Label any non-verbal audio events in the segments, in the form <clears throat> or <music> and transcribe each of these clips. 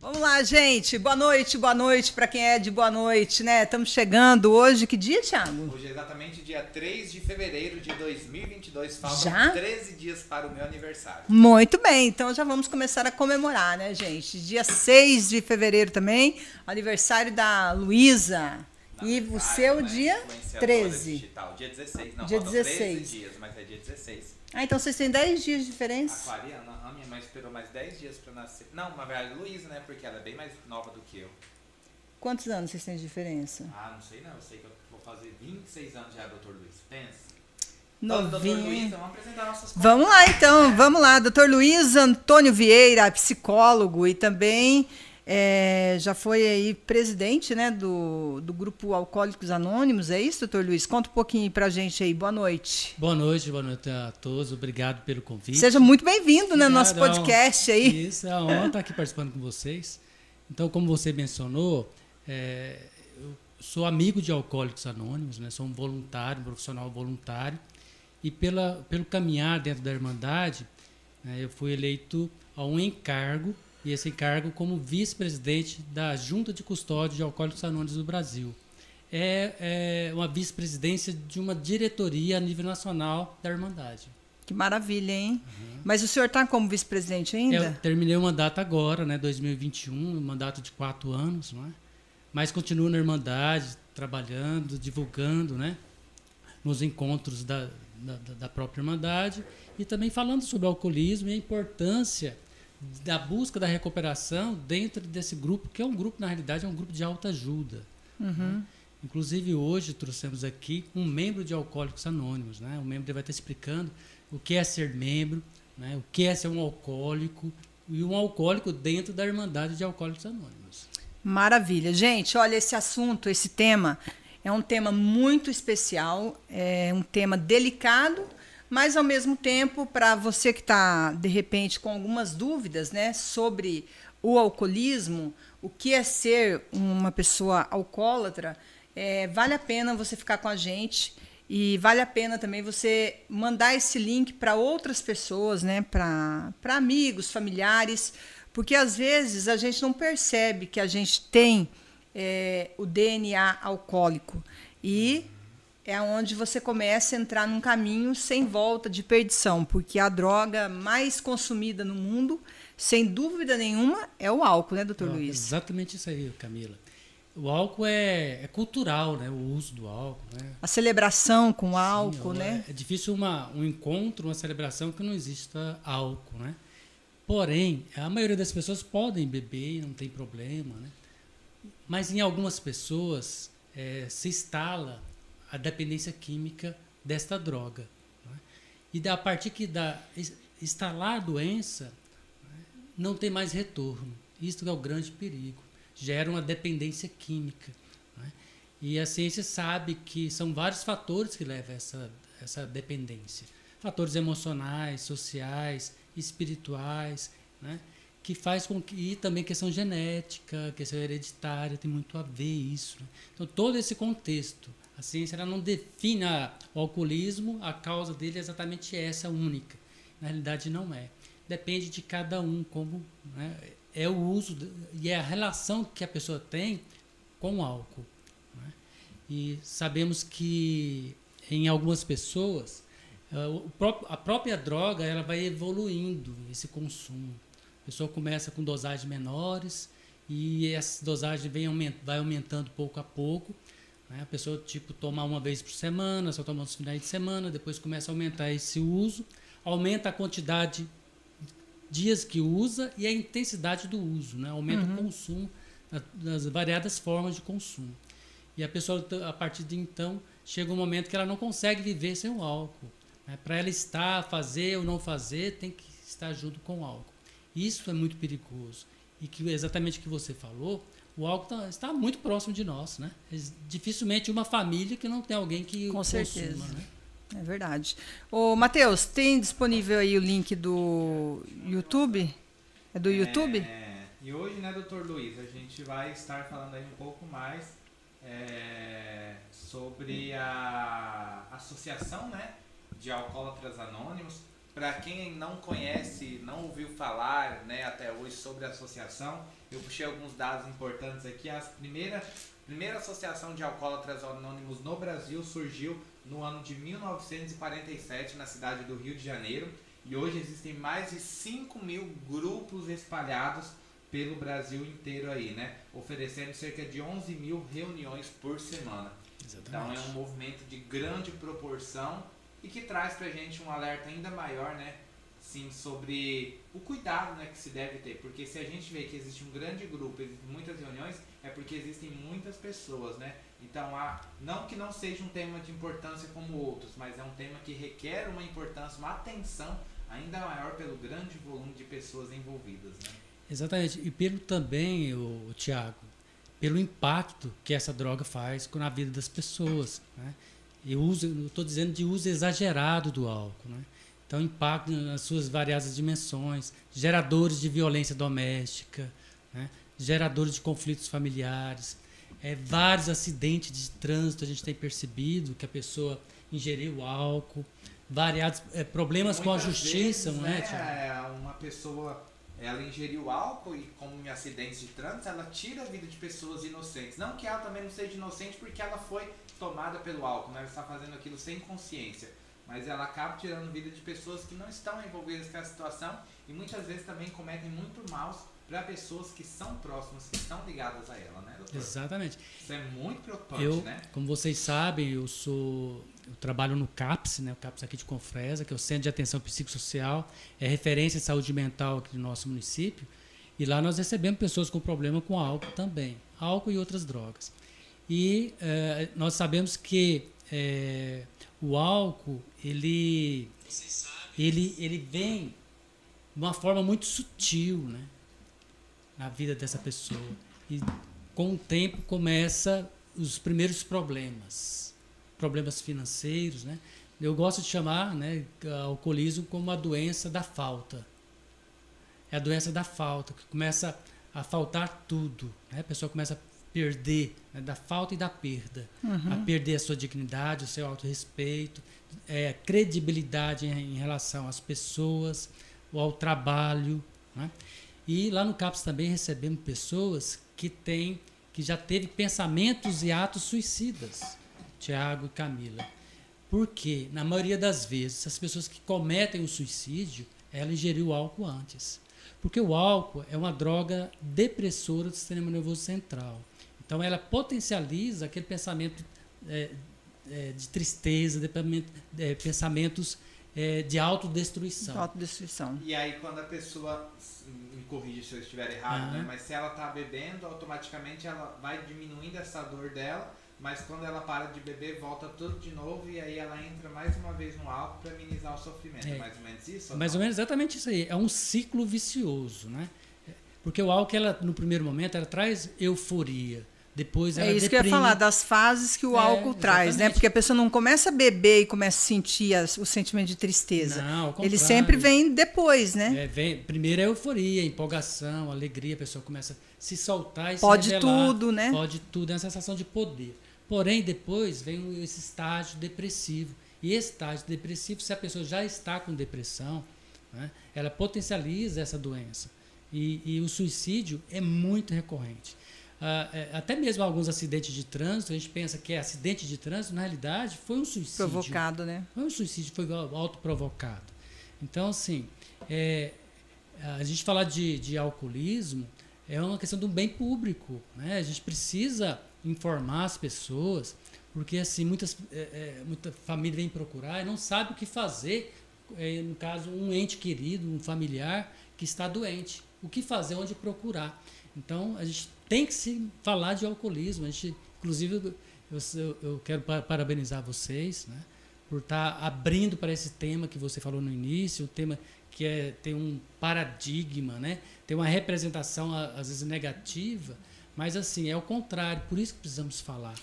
Vamos lá, gente. Boa noite, boa noite para quem é de boa noite, né? Estamos chegando hoje. Que dia, Thiago? Hoje é exatamente dia 3 de fevereiro de 2022. Faltam Já? 13 dias para o meu aniversário. Muito bem, então já vamos começar a comemorar, né, gente? Dia 6 de fevereiro também, aniversário da Luísa. E o seu né? dia Influenciadora 13. Digital. Dia 16. Não, Dia faltam 16. 13 dias, mas é dia 16. Ah, então vocês têm 10 dias de diferença? Aquariana, a minha mãe esperou mais 10 dias pra nascer. Não, na verdade, Luísa, né? Porque ela é bem mais nova do que eu. Quantos anos vocês têm de diferença? Ah, não sei não. Eu sei que eu vou fazer 26 anos já, doutor Luiz. Pensa. Doutor Novinho. Luiz, vamos Vamos lá então, vamos lá. Doutor Luiz Antônio Vieira, psicólogo e também é, já foi aí presidente né, do, do grupo Alcoólicos Anônimos, é isso, doutor Luiz? Conta um pouquinho pra gente aí, boa noite. Boa noite, boa noite a todos. Obrigado pelo convite. Seja muito bem-vindo né, no nosso Obrigado, é um- podcast aí. Isso, é uma honra estar aqui participando com vocês. Então, como você mencionou, é, eu sou amigo de Alcoólicos Anônimos, né? sou um voluntário, um profissional voluntário. E pela, pelo caminhar dentro da Irmandade, né, eu fui eleito a um encargo, e esse encargo como vice-presidente da Junta de Custódia de Alcoólicos Anônimos do Brasil. É, é uma vice-presidência de uma diretoria a nível nacional da Irmandade. Que maravilha, hein? Mas o senhor está como vice-presidente ainda? Eu terminei o mandato agora, né, 2021, um mandato de quatro anos, não é? Mas continuo na Irmandade, trabalhando, divulgando, né, nos encontros da, da, da própria Irmandade e também falando sobre o alcoolismo e a importância da busca da recuperação dentro desse grupo, que é um grupo, na realidade, é um grupo de alta ajuda. né? Inclusive, hoje trouxemos aqui um membro de Alcoólicos Anônimos. Né? O membro vai estar explicando o que é ser membro, né? o que é ser um alcoólico e um alcoólico dentro da Irmandade de Alcoólicos Anônimos. Maravilha. Gente, olha, esse assunto, esse tema, é um tema muito especial, é um tema delicado, mas ao mesmo tempo, para você que está, de repente, com algumas dúvidas né, sobre o alcoolismo, o que é ser uma pessoa alcoólatra, é, vale a pena você ficar com a gente. E vale a pena também você mandar esse link para outras pessoas, né? para amigos, familiares, porque às vezes a gente não percebe que a gente tem é, o DNA alcoólico. E é onde você começa a entrar num caminho sem volta de perdição, porque a droga mais consumida no mundo, sem dúvida nenhuma, é o álcool, né, doutor Ó, Luiz? Exatamente isso aí, Camila. O álcool é, é cultural, né? O uso do álcool, né? A celebração com álcool, Sim, né? É difícil uma, um encontro, uma celebração que não exista álcool, né? Porém, a maioria das pessoas podem beber não tem problema, né? Mas em algumas pessoas eh, se instala a dependência química desta droga. né? E da- a partir que es- instalar a doença, não tem mais retorno. Isso é o grande perigo. Gera uma dependência química. né? E a ciência sabe que são vários fatores que levam a essa, essa dependência. Fatores emocionais, sociais, espirituais, né? que faz com que e também questão genética, questão hereditária, tem muito a ver isso. né? Então todo esse contexto, a ciência ela não define o alcoolismo, a causa dele é exatamente essa única. Na realidade não é. Depende de cada um como né, é o uso de- e é a relação que a pessoa tem com o álcool. né? E sabemos que em algumas pessoas eh, a própria droga ela vai evoluindo esse consumo. A pessoa começa com dosagens menores e essa dosagem vem aument, vai aumentando pouco a pouco. Né? A pessoa tipo toma uma vez por semana, só toma nos finais de semana, depois começa a aumentar esse uso, aumenta a quantidade dias que usa e a intensidade do uso, né? aumenta o consumo da- das variadas formas de consumo. E a pessoa, a partir de então, chega um momento que ela não consegue viver sem o álcool. né? Para ela estar, fazer ou não fazer, tem que estar junto com o álcool. Isso é muito perigoso. E que exatamente o que você falou, o álcool tá- está muito próximo de nós. Né? Dificilmente uma família que não tem alguém que Com consuma. certeza. Né? É verdade. Ô, Matheus, tem disponível aí o link do YouTube? É do YouTube? É, e hoje, né, doutor Luiz, a gente vai estar falando aí um pouco mais é, sobre a associação, né, de alcoólatras anônimos, para quem não conhece, não ouviu falar né, até hoje sobre a associação, eu puxei alguns dados importantes aqui. A primeira, primeira associação de alcoólatras anônimos no Brasil surgiu no ano de 1947 na cidade do Rio de Janeiro e hoje existem mais de 5 mil grupos espalhados pelo Brasil inteiro aí, né? Oferecendo cerca de 11 mil reuniões por semana. Exatamente. Então é um movimento de grande proporção e que traz pra gente um alerta ainda maior, né? Sim, sobre o cuidado né, que se deve ter. Porque se a gente vê que existe um grande grupo, existem muitas reuniões, é porque existem muitas pessoas, né? Então, há, não que não seja um tema de importância como outros, mas é um tema que requer uma importância, uma atenção ainda maior pelo grande volume de pessoas envolvidas, né? Exatamente. E pelo também, o, Tiago, pelo impacto que essa droga faz na vida das pessoas, né? E uso, estou dizendo de uso exagerado do álcool, né? Então, impacto nas suas variadas dimensões, geradores de violência doméstica, né? geradores de conflitos familiares, é, vários acidentes de trânsito a gente tem percebido que a pessoa ingeriu álcool, variados é, problemas com a justiça, vezes, não é? Né, uma pessoa ela ingeriu álcool e como em acidentes de trânsito, ela tira a vida de pessoas inocentes. Não que ela também não seja inocente porque ela foi tomada pelo álcool, né? ela está fazendo aquilo sem consciência. Mas ela acaba tirando vida de pessoas que não estão envolvidas com a situação e muitas vezes também cometem muito maus para pessoas que são próximas, que estão ligadas a ela, né, doutor? Exatamente. Isso é muito preocupante, eu, né? Como vocês sabem, eu sou eu trabalho no CAPS, né, o CAPS aqui de Confresa, que é o Centro de Atenção Psicossocial, é referência em saúde mental aqui do nosso município, e lá nós recebemos pessoas com problema com álcool também, álcool e outras drogas. E é, nós sabemos que é, o álcool, ele, ele, ele vem de uma forma muito sutil, né? na vida dessa pessoa. E com o tempo começa os primeiros problemas, problemas financeiros, né? Eu gosto de chamar, né, alcoolismo como a doença da falta. É a doença da falta que começa a faltar tudo, né? A pessoa começa a perder, né, da falta e da perda, uhum. a perder a sua dignidade, o seu autorrespeito, é, credibilidade em, em relação às pessoas, ou ao trabalho, né? E lá no CAPS também recebemos pessoas que têm, que já teve pensamentos e atos suicidas, Tiago e Camila. Porque, na maioria das vezes, as pessoas que cometem o suicídio, ela ingeriu álcool antes. Porque o álcool é uma droga depressora do sistema nervoso central. Então, ela potencializa aquele pensamento é, é, de tristeza, de, é, pensamentos é, de autodestruição. Autodestruição. E aí, quando a pessoa me corrige se eu estiver errado, né? Mas se ela está bebendo, automaticamente ela vai diminuindo essa dor dela, mas quando ela para de beber, volta tudo de novo e aí ela entra mais uma vez no álcool para minimizar o sofrimento. É. é mais ou menos isso? Mais ou menos exatamente isso aí. É um ciclo vicioso, né? Porque o álcool, ela, no primeiro momento, ela traz euforia depois é isso deprime. que eu ia falar, das fases que o é, álcool exatamente. traz, né? Porque a pessoa não começa a beber e começa a sentir as, o sentimento de tristeza. Não, Ele sempre vem depois, né? É, vem, primeiro é euforia, empolgação, alegria, a pessoa começa a se soltar e pode se revelar, tudo, né? Pode tudo, é uma sensação de poder. Porém, depois vem esse estágio depressivo. E esse estágio depressivo, se a pessoa já está com depressão, né, ela potencializa essa doença. E, e o suicídio é muito recorrente. Ah, é, até mesmo alguns acidentes de trânsito, a gente pensa que é acidente de trânsito, na realidade foi um suicídio. Provocado, né? Foi um suicídio, foi autoprovocado. Então, assim, é, a gente falar de, de alcoolismo é uma questão de um bem público. Né? A gente precisa informar as pessoas, porque assim, muitas, é, é, muita família vem procurar e não sabe o que fazer, é, no caso, um ente querido, um familiar que está doente. O que fazer, onde procurar. Então, a gente tem que se falar de alcoolismo. A gente, inclusive, eu, eu quero parabenizar vocês né, por estar tá abrindo para esse tema que você falou no início, um tema que é, tem um paradigma, né, tem uma representação, às vezes, negativa, mas, assim, é o contrário, por isso que precisamos falar.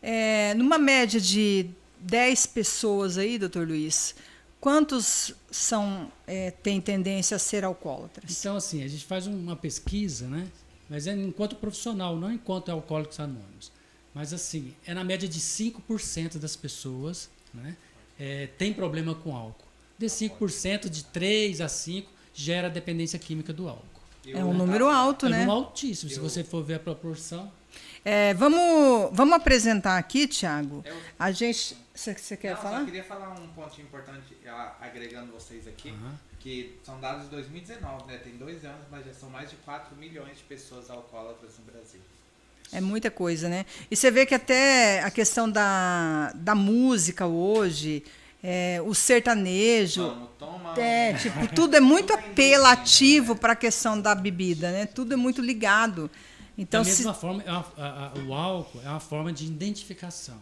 É, numa média de 10 pessoas aí, doutor Luiz, quantos são é, têm tendência a ser alcoólatras? Então, assim, a gente faz uma pesquisa, né? Mas é enquanto profissional, não enquanto alcoólicos anônimos. Mas assim, é na média de 5% das pessoas né, é, tem problema com álcool. de 5%, de 3 a 5 gera dependência química do álcool. É um número alto, é né? um número altíssimo, se você for ver a proporção. É, vamos, vamos apresentar aqui, Tiago. Eu- A gente. Você quer Não, falar? Só queria falar um pontinho importante, a- agregando vocês aqui, Aham. Que são dados de 2019, né? Tem dois anos, mas já são mais de 4 milhões de pessoas alcoólatras no Brasil. É muita coisa, né? E você vê que até a questão da, da música hoje, é, o sertanejo. Vamos, toma. É, tipo, tudo é muito apelativo para a questão da bebida, né? Tudo é muito ligado. Então, da se... mesma forma, é uma- a- a- o álcool é uma forma de identificação.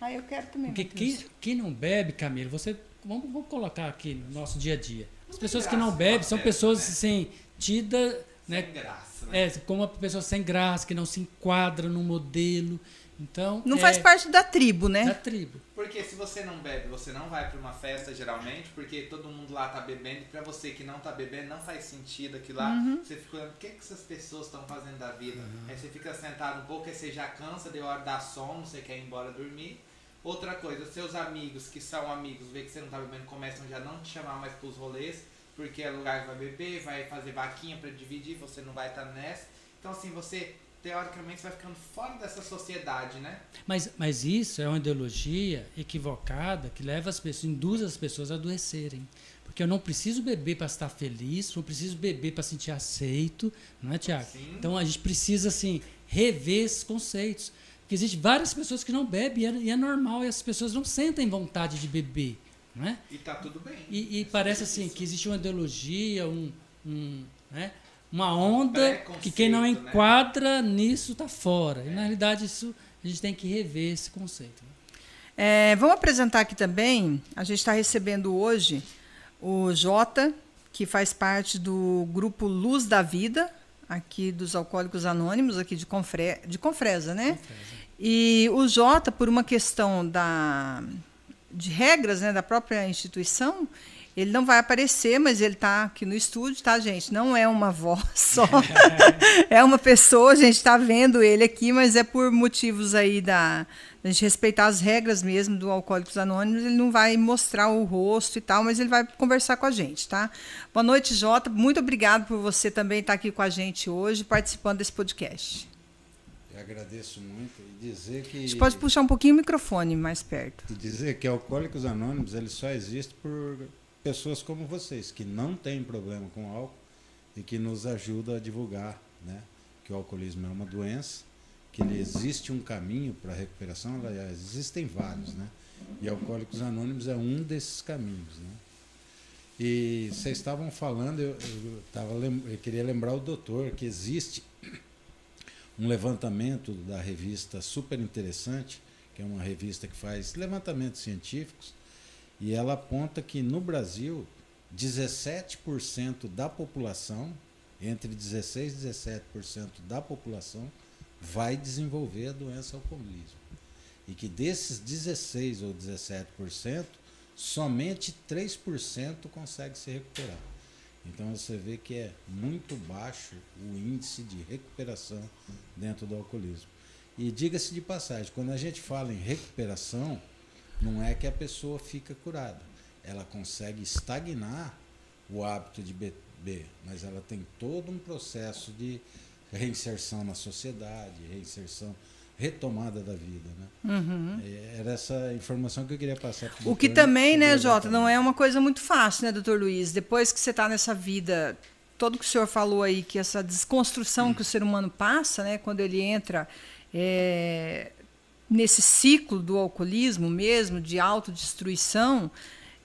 Ah, eu quero também. Porque quem, quem não bebe, Camilo, você. Vamos, vamos colocar aqui no nosso dia a dia. As pessoas que não bebem são né? pessoas assim, tidas né, Sem graça, né? é, como uma pessoa sem graça, que não se enquadra no modelo. Então, Não é faz parte da tribo, da né? tribo. Porque se você não bebe, você não vai pra uma festa geralmente, porque todo mundo lá tá bebendo, e pra você que não tá bebendo, não faz sentido aquilo lá. Uhum. Você fica olhando, o que, que essas pessoas estão fazendo da vida? Aí você fica sentado um pouco, aí você já cansa, deu hora da sono, você quer ir embora dormir. Outra coisa, seus amigos que são amigos, vê que você não tá bebendo, começam já a não te chamar mais pros rolês, porque é lugar que vai beber, vai fazer vaquinha pra dividir, você não vai estar nessa. Então assim, você teoricamente vai ficando fora dessa sociedade, né? Mas, mas isso é uma ideologia equivocada que leva as pessoas, induz as pessoas a adoecerem. Porque eu não preciso beber para estar feliz, não preciso beber para sentir aceito, não é, Tiago? Então a gente precisa assim rever esses conceitos. Porque existem várias pessoas que não bebem e é, e é normal, e as pessoas não sentem vontade de beber, não é? E tá tudo bem. E, e É parece assim isso. que existe uma ideologia, um, um, né? uma onda que quem não né? enquadra nisso está fora. E na realidade isso a gente tem que rever esse conceito. né? É, vamos apresentar aqui também. A gente está recebendo hoje o Jota, que faz parte do grupo Luz da Vida, aqui dos Alcoólicos Anônimos, aqui de, Confre, de Confresa, né? E o Jota, por uma questão da, de regras né, da própria instituição, ele não vai aparecer, mas ele está aqui no estúdio, tá, gente? Não é uma voz <laughs> só. é uma pessoa, a gente está vendo ele aqui, mas é por motivos aí da, da gente respeitar as regras mesmo do Alcoólicos Anônimos. Ele não vai mostrar o rosto e tal, mas ele vai conversar com a gente, tá? Boa noite, Jota. Muito obrigado por você também estar aqui com a gente hoje, participando desse podcast. Agradeço muito e dizer que gente pode puxar um pouquinho o microfone mais perto. e dizer que Alcoólicos Anônimos ele só existe por pessoas como vocês que não têm problema com álcool e que nos ajudam a divulgar, né, que o alcoolismo é uma doença, que existe um caminho para a recuperação, aliás, existem vários, né? E Alcoólicos Anônimos é um desses caminhos, né? E vocês estavam falando, eu, eu, tava, eu queria lembrar o doutor que existe um levantamento da revista super interessante, que é uma revista que faz levantamentos científicos, e ela aponta que no Brasil 17% da população, entre 16 e 17% da população, vai desenvolver a doença alcoolismo. E que desses 16 ou 17%, somente 3% consegue se recuperar. Então você vê que é muito baixo o índice de recuperação dentro do alcoolismo. E diga-se de passagem, quando a gente fala em recuperação, não é que a pessoa fica curada. Ela consegue estagnar o hábito de beber, mas ela tem todo um processo de reinserção na sociedade, reinserção, retomada da vida. Né? É, Era essa informação que eu queria passar para Uhum. O que também, né, Jota, não é uma coisa muito fácil, né, doutor Luiz? Depois que você está nessa vida, todo que o senhor falou aí, que essa desconstrução que o ser humano passa, né, quando ele entra é, nesse ciclo do alcoolismo mesmo, de autodestruição,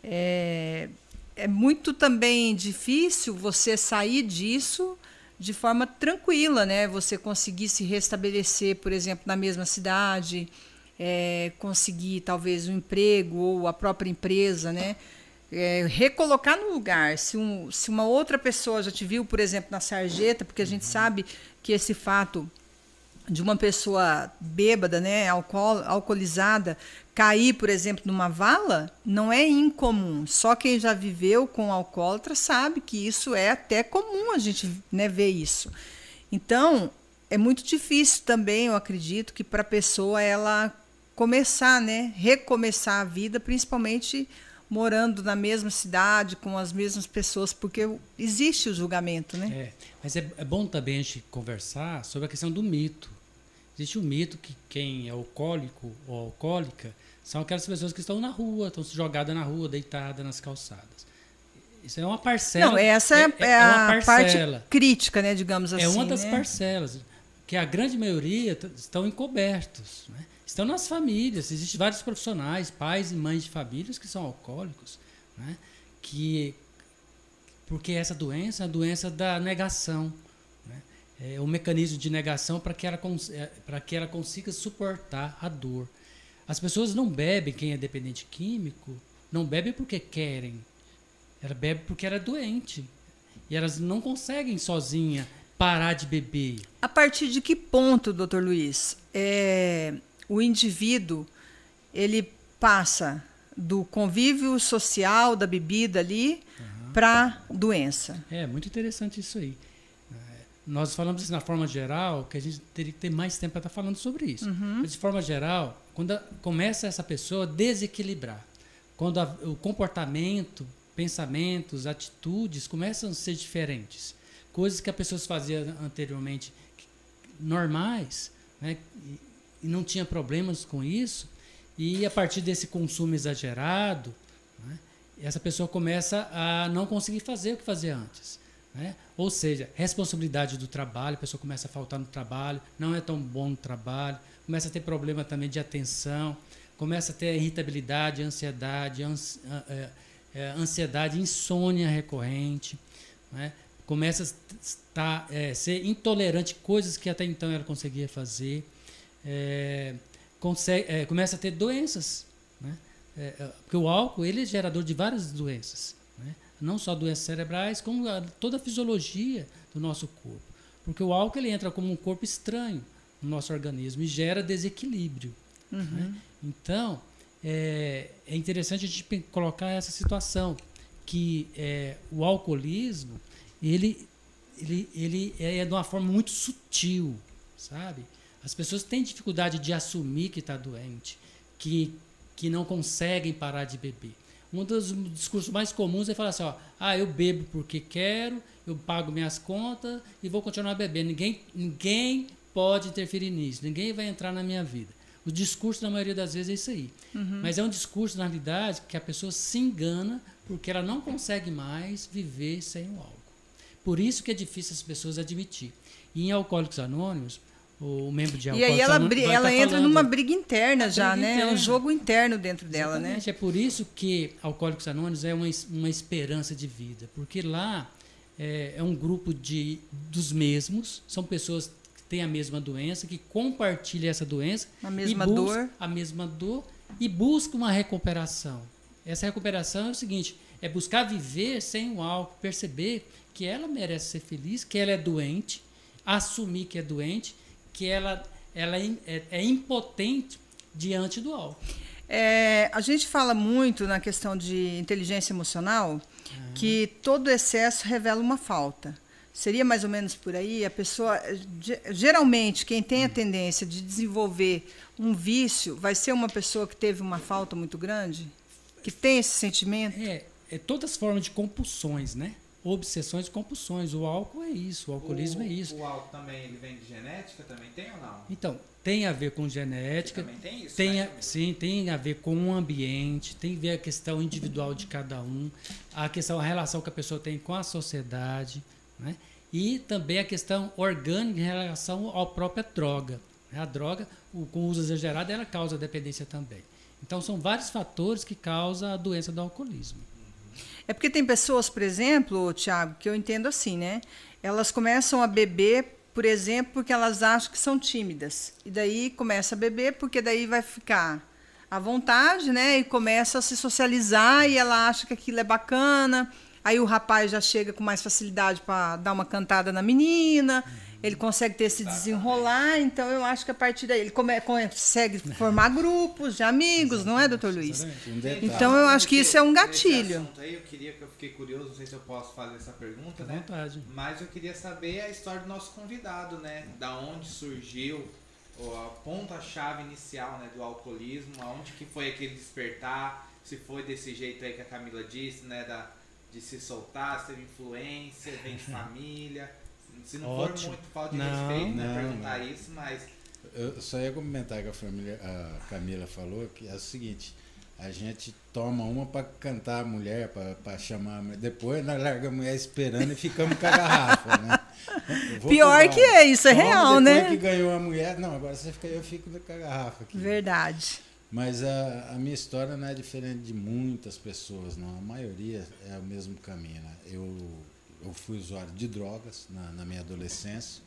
é, é muito também difícil você sair disso de forma tranquila, né? Você conseguir se restabelecer, por exemplo, na mesma cidade, é, conseguir talvez um emprego ou a própria empresa, né? É, recolocar no lugar. Se, um, se uma outra pessoa já te viu, por exemplo, na sarjeta, porque a gente sabe que esse fato de uma pessoa bêbada, né, alcool, alcoolizada, cair, por exemplo, numa vala, não é incomum. Só quem já viveu com alcoólatra sabe que isso é até comum a gente né, ver isso. Então, é muito difícil também, eu acredito, que para a pessoa ela começar, né, recomeçar a vida, principalmente morando na mesma cidade, com as mesmas pessoas, porque existe o julgamento, né? É, mas é, é bom também a gente conversar sobre a questão do mito. Existe o um mito que quem é alcoólico ou alcoólica são aquelas pessoas que estão na rua, estão jogadas na rua, deitadas nas calçadas. Isso é uma parcela. Não, essa é, é, é, a parte crítica, né, digamos assim. É uma das né? parcelas, que a grande maioria estão encobertos. Né? Estão nas famílias. Existem vários profissionais, pais e mães de famílias que são alcoólicos, né? que porque essa doença é a doença da negação. É o mecanismo de negação para que, ela, é, que ela consiga suportar a dor. As pessoas não bebem, quem é dependente químico, não bebe porque querem, ela bebe porque era doente. E elas não conseguem sozinha parar de beber. A partir de que ponto, doutor Luiz, é, o indivíduo ele passa do convívio social da bebida ali uhum. para doença? É muito interessante isso aí. Nós falamos assim, na forma geral que a gente teria que ter mais tempo para estar falando sobre isso. Uhum. Mas de forma geral, quando a, começa essa pessoa a desequilibrar, quando a, o comportamento pensamentos, atitudes começam a ser diferentes. Coisas que as pessoas faziam anteriormente normais, né, e não tinha problemas com isso, e a partir desse consumo exagerado, né, essa pessoa começa a não conseguir fazer o que fazia antes. Né? Ou seja, responsabilidade do trabalho, a pessoa começa a faltar no trabalho, não é tão bom no trabalho, começa a ter problema também de atenção, começa a ter irritabilidade, ansiedade, ansi é, é, ansiedade, insônia recorrente, né? começa a estar, é, ser intolerante coisas que até então ela conseguia fazer, é, consegue, é, começa a ter doenças, né? É, porque o álcool ele é gerador de várias doenças? Não só doenças cerebrais, como a, toda a fisiologia do nosso corpo, porque o álcool ele entra como um corpo estranho no nosso organismo e gera desequilíbrio. Uhum. Né? Então é, é interessante a gente colocar essa situação que é, o alcoolismo ele, ele, ele é de uma forma muito sutil, sabe? As pessoas têm dificuldade de assumir que está doente, que, que não conseguem parar de beber. Um dos discursos mais comuns é falar assim: ó, ah, eu bebo porque quero, eu pago minhas contas e vou continuar bebendo. Ninguém, ninguém pode interferir nisso, ninguém vai entrar na minha vida. O discurso, na maioria das vezes, é isso aí. Uhum. Mas é um discurso, na realidade, que a pessoa se engana porque ela não consegue mais viver sem o álcool. Por isso que é difícil as pessoas admitir. E em Alcoólicos Anônimos, o membro de E aí ela, Anônimos ela entra falando, numa briga interna já, briga né? Interna. É um jogo interno dentro dela, né? Exatamente. né? É por isso que Alcoólicos Anônimos é uma, uma esperança de vida. Porque lá é, é um grupo de, dos mesmos, são pessoas tem a mesma doença, que compartilha essa doença, a mesma dor, a mesma dor e busca uma recuperação. Essa recuperação é o seguinte: é buscar viver sem o álcool, perceber que ela merece ser feliz, que ela é doente, assumir que é doente, que ela, ela é, é, impotente diante do álcool. É, a gente fala muito na questão de inteligência emocional uhum. que todo excesso revela uma falta. Seria mais ou menos por aí? A pessoa, geralmente, quem tem a tendência de desenvolver um vício, vai ser uma pessoa que teve uma falta muito grande? Que tem esse sentimento? É, é todas as formas de compulsões, né? Obsessões e compulsões. O álcool é isso, o alcoolismo o, é isso. O álcool também ele vem de genética? Também tem ou não? Então, tem a ver com genética. também tem isso? Tem a, sim, tem a ver com o ambiente, tem a ver a questão individual de cada um, a questão, a relação que a pessoa tem com a sociedade. Né? E também a questão orgânica em relação à própria droga. A droga, o, com o uso exagerado, ela causa dependência também. Então, são vários fatores que causam a doença do alcoolismo. É porque tem pessoas, por exemplo, Tiago, que eu entendo assim, né? Elas começam a beber, por exemplo, porque elas acham que são tímidas. E daí começa a beber, porque daí vai ficar à vontade, né? E começa a se socializar e ela acha que aquilo é bacana Aí o rapaz já chega com mais facilidade para dar uma cantada na menina, ele consegue ter esse desenrolar, então eu acho que a partir daí ele come, consegue formar grupos de amigos, não é, doutor Luiz? Então eu acho que isso é um gatilho. Aí eu queria que eu fiquei curioso, não sei se eu posso fazer essa pergunta, né? Vontade. Mas eu queria saber a história do nosso convidado, né? Da onde surgiu a ponta-chave inicial né, do alcoolismo, aonde que foi aquele despertar, se foi desse jeito aí que a Camila disse, né? Da, de se soltar, ser influência, vem de <laughs> família. Se não Ótimo. for muito falta de Não, respeito, né? não, perguntar não. isso, mas Eu só ia comentar que a, família, a Camila falou que é o seguinte, a gente toma uma para cantar a mulher, para chamar a mulher. Depois nós largamos a mulher esperando e ficamos com a garrafa, né? Pior tomar. que é, isso é Toma, real, né? que ganhou a mulher, não, agora você fica aí, eu fico com a garrafa aqui. Verdade. Mas a, a minha história não é diferente de muitas pessoas, não. A maioria é o mesmo caminho. Né? Eu, eu fui usuário de drogas na, na minha adolescência.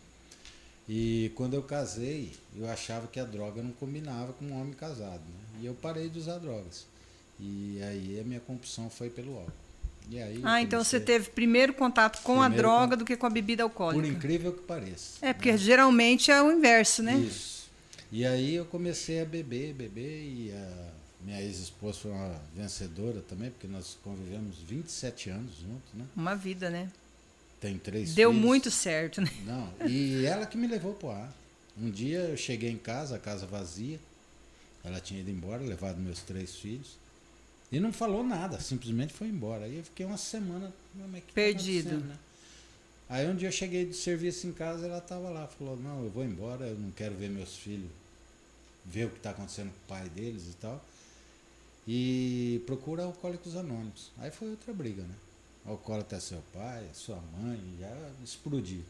E quando eu casei, eu achava que a droga não combinava com um homem casado. Né? E eu parei de usar drogas. E aí a minha compulsão foi pelo álcool. E aí Ah, então você teve primeiro contato com a Primeiro droga con- do que com a bebida Por alcoólica. incrível que pareça. É, porque geralmente é o inverso, né? Isso. E aí eu comecei a beber, beber, e a minha ex-esposa foi uma vencedora também, porque nós convivemos 27 anos juntos, né? Uma vida, né? Tem três Deu filhos. muito certo, né? Não, e ela que me levou pro ar. Um dia eu cheguei em casa, a casa vazia, ela tinha ido embora, levado meus três filhos, e não falou nada, simplesmente foi embora. Aí eu fiquei uma semana, tá Perdido. né? Aí um dia eu cheguei de serviço em casa, ela estava lá, falou, não, eu vou embora, eu não quero ver meus filhos, ver o que está acontecendo com o pai deles e tal. E procura Alcoólicos Anônimos. Aí foi outra briga, né? Alcoólatra é seu pai, é sua mãe, já explodiu.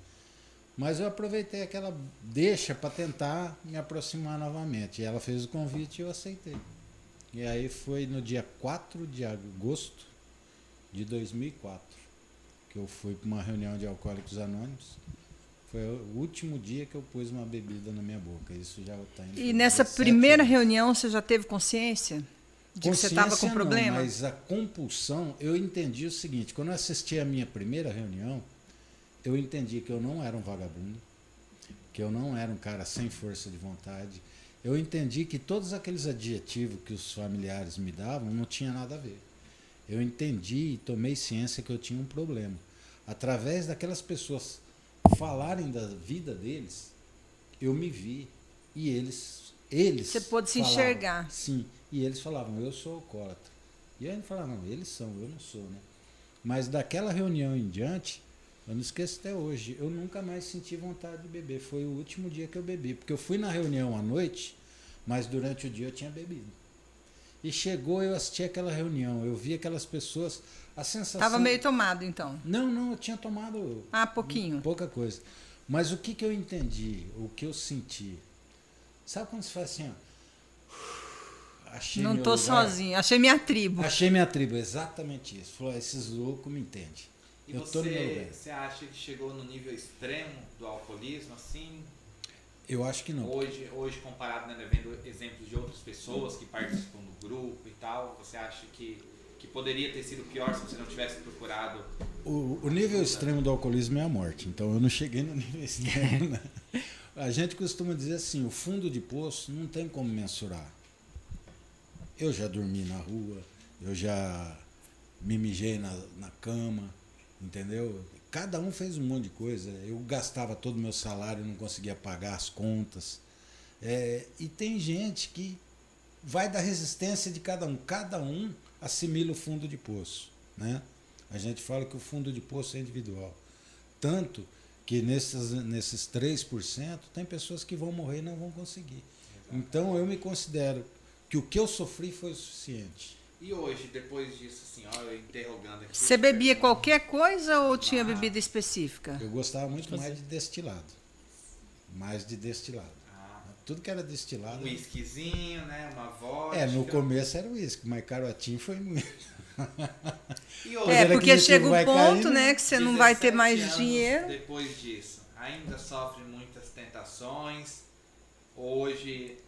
Mas eu aproveitei aquela deixa para tentar me aproximar novamente. E ela fez o convite e eu aceitei. E aí foi no dia 4 de agosto de 2004 que eu fui para uma reunião de Alcoólicos Anônimos. Foi o último dia que eu pus uma bebida na minha boca. Isso já está. E nessa 17 primeira anos. reunião você já teve consciência de que você estava com Consciência não, problema? mas a compulsão, eu entendi o seguinte: quando eu assisti a minha primeira reunião, eu entendi que eu não era um vagabundo, que eu não era um cara sem força de vontade. Eu entendi que todos aqueles adjetivos que os familiares me davam não tinha nada a ver. Eu entendi e tomei ciência que eu tinha um problema. Através daquelas pessoas falarem da vida deles, eu me vi e eles eles Você pôde se falavam- enxergar. Sim, e eles falavam, eu sou alcoólatra. E aí ele falava, não, eles são, eu não sou, né? Mas daquela reunião em diante, eu não esqueço até hoje, eu nunca mais senti vontade de beber. Foi o último dia que eu bebi, porque eu fui na reunião à noite, mas durante o dia eu tinha bebido. E chegou, eu assisti aquela reunião, eu vi aquelas pessoas, a sensação... Estava meio tomado, então. Não, não, eu tinha tomado Ah, pouquinho. pouca coisa. Mas o que, que eu entendi, o que eu senti? Sabe quando você faz assim, ó? Achei Não tô lugar. sozinho. Achei minha tribo. Achei minha tribo, exatamente isso. Falou, esses loucos me entendem. E eu tô no meu você, lugar. você acha que chegou no nível extremo do alcoolismo, assim? Eu acho que não. Hoje, hoje comparado, né, vendo exemplos de outras pessoas que participam do grupo e tal, você acha que, que poderia ter sido pior se você não tivesse procurado? O, o nível extremo do alcoolismo é a morte, então eu não cheguei no <laughs> nível extremo. Né? A gente costuma dizer assim, o fundo de poço não tem como mensurar. Eu já dormi na rua, eu já me mijei na, na cama, entendeu? Cada um fez um monte de coisa. Eu gastava todo o meu salário e não conseguia pagar as contas. É, e tem gente que vai da resistência de cada um. Cada um assimila o fundo de poço. Né? A gente fala que o fundo de poço é individual. Tanto que nesses, nesses 3% tem pessoas que vão morrer e não vão conseguir. Então eu me considero que o que eu sofri foi o suficiente. E hoje, depois disso, assim, ó, eu interrogando aqui. Você bebia perguntando- qualquer coisa ou tinha Ah. bebida específica? Eu gostava muito mais de destilado. Mais de destilado. Ah, Tudo que era destilado. um whiskyzinho, né? Uma vodka. É, no começo era uísque, mas carotinho foi <laughs> muito. E É, hoje, Era porque que chega o ponto, caindo, né, que você não vai ter 17 mais dinheiro. Depois disso, ainda sofre muitas tentações. Hoje,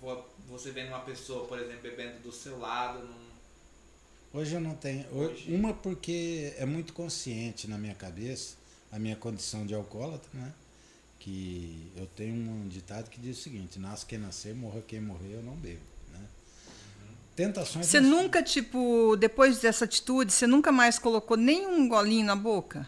vo- você vendo uma pessoa, por exemplo, bebendo do seu lado, não, Hoje eu não tenho. ho- Hoje- Uma porque é muito consciente na minha cabeça a minha condição de alcoólatra, né? Que eu tenho um ditado que diz o seguinte: nasce quem nascer, morra quem morrer, eu não bebo. Né? Tentações. Você nós- nunca, tipo, depois dessa atitude, você nunca mais colocou nenhum golinho na boca?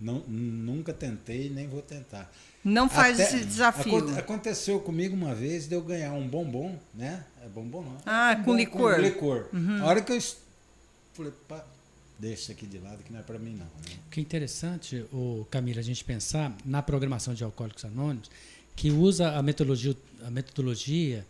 Não, nunca tentei nem vou tentar. Não faz Até- esse desafio. aconte- Aconteceu comigo uma vez de eu ganhar um bombom, né? É bombom não. Ah, Um com bom- licor. Uhum. licor. A hora que eu falei, pá, deixa isso aqui de lado que não é para mim não. né? O que é interessante, o Camila, a gente pensar na programação de Alcoólicos Anônimos, que usa a metodologia, a metodologia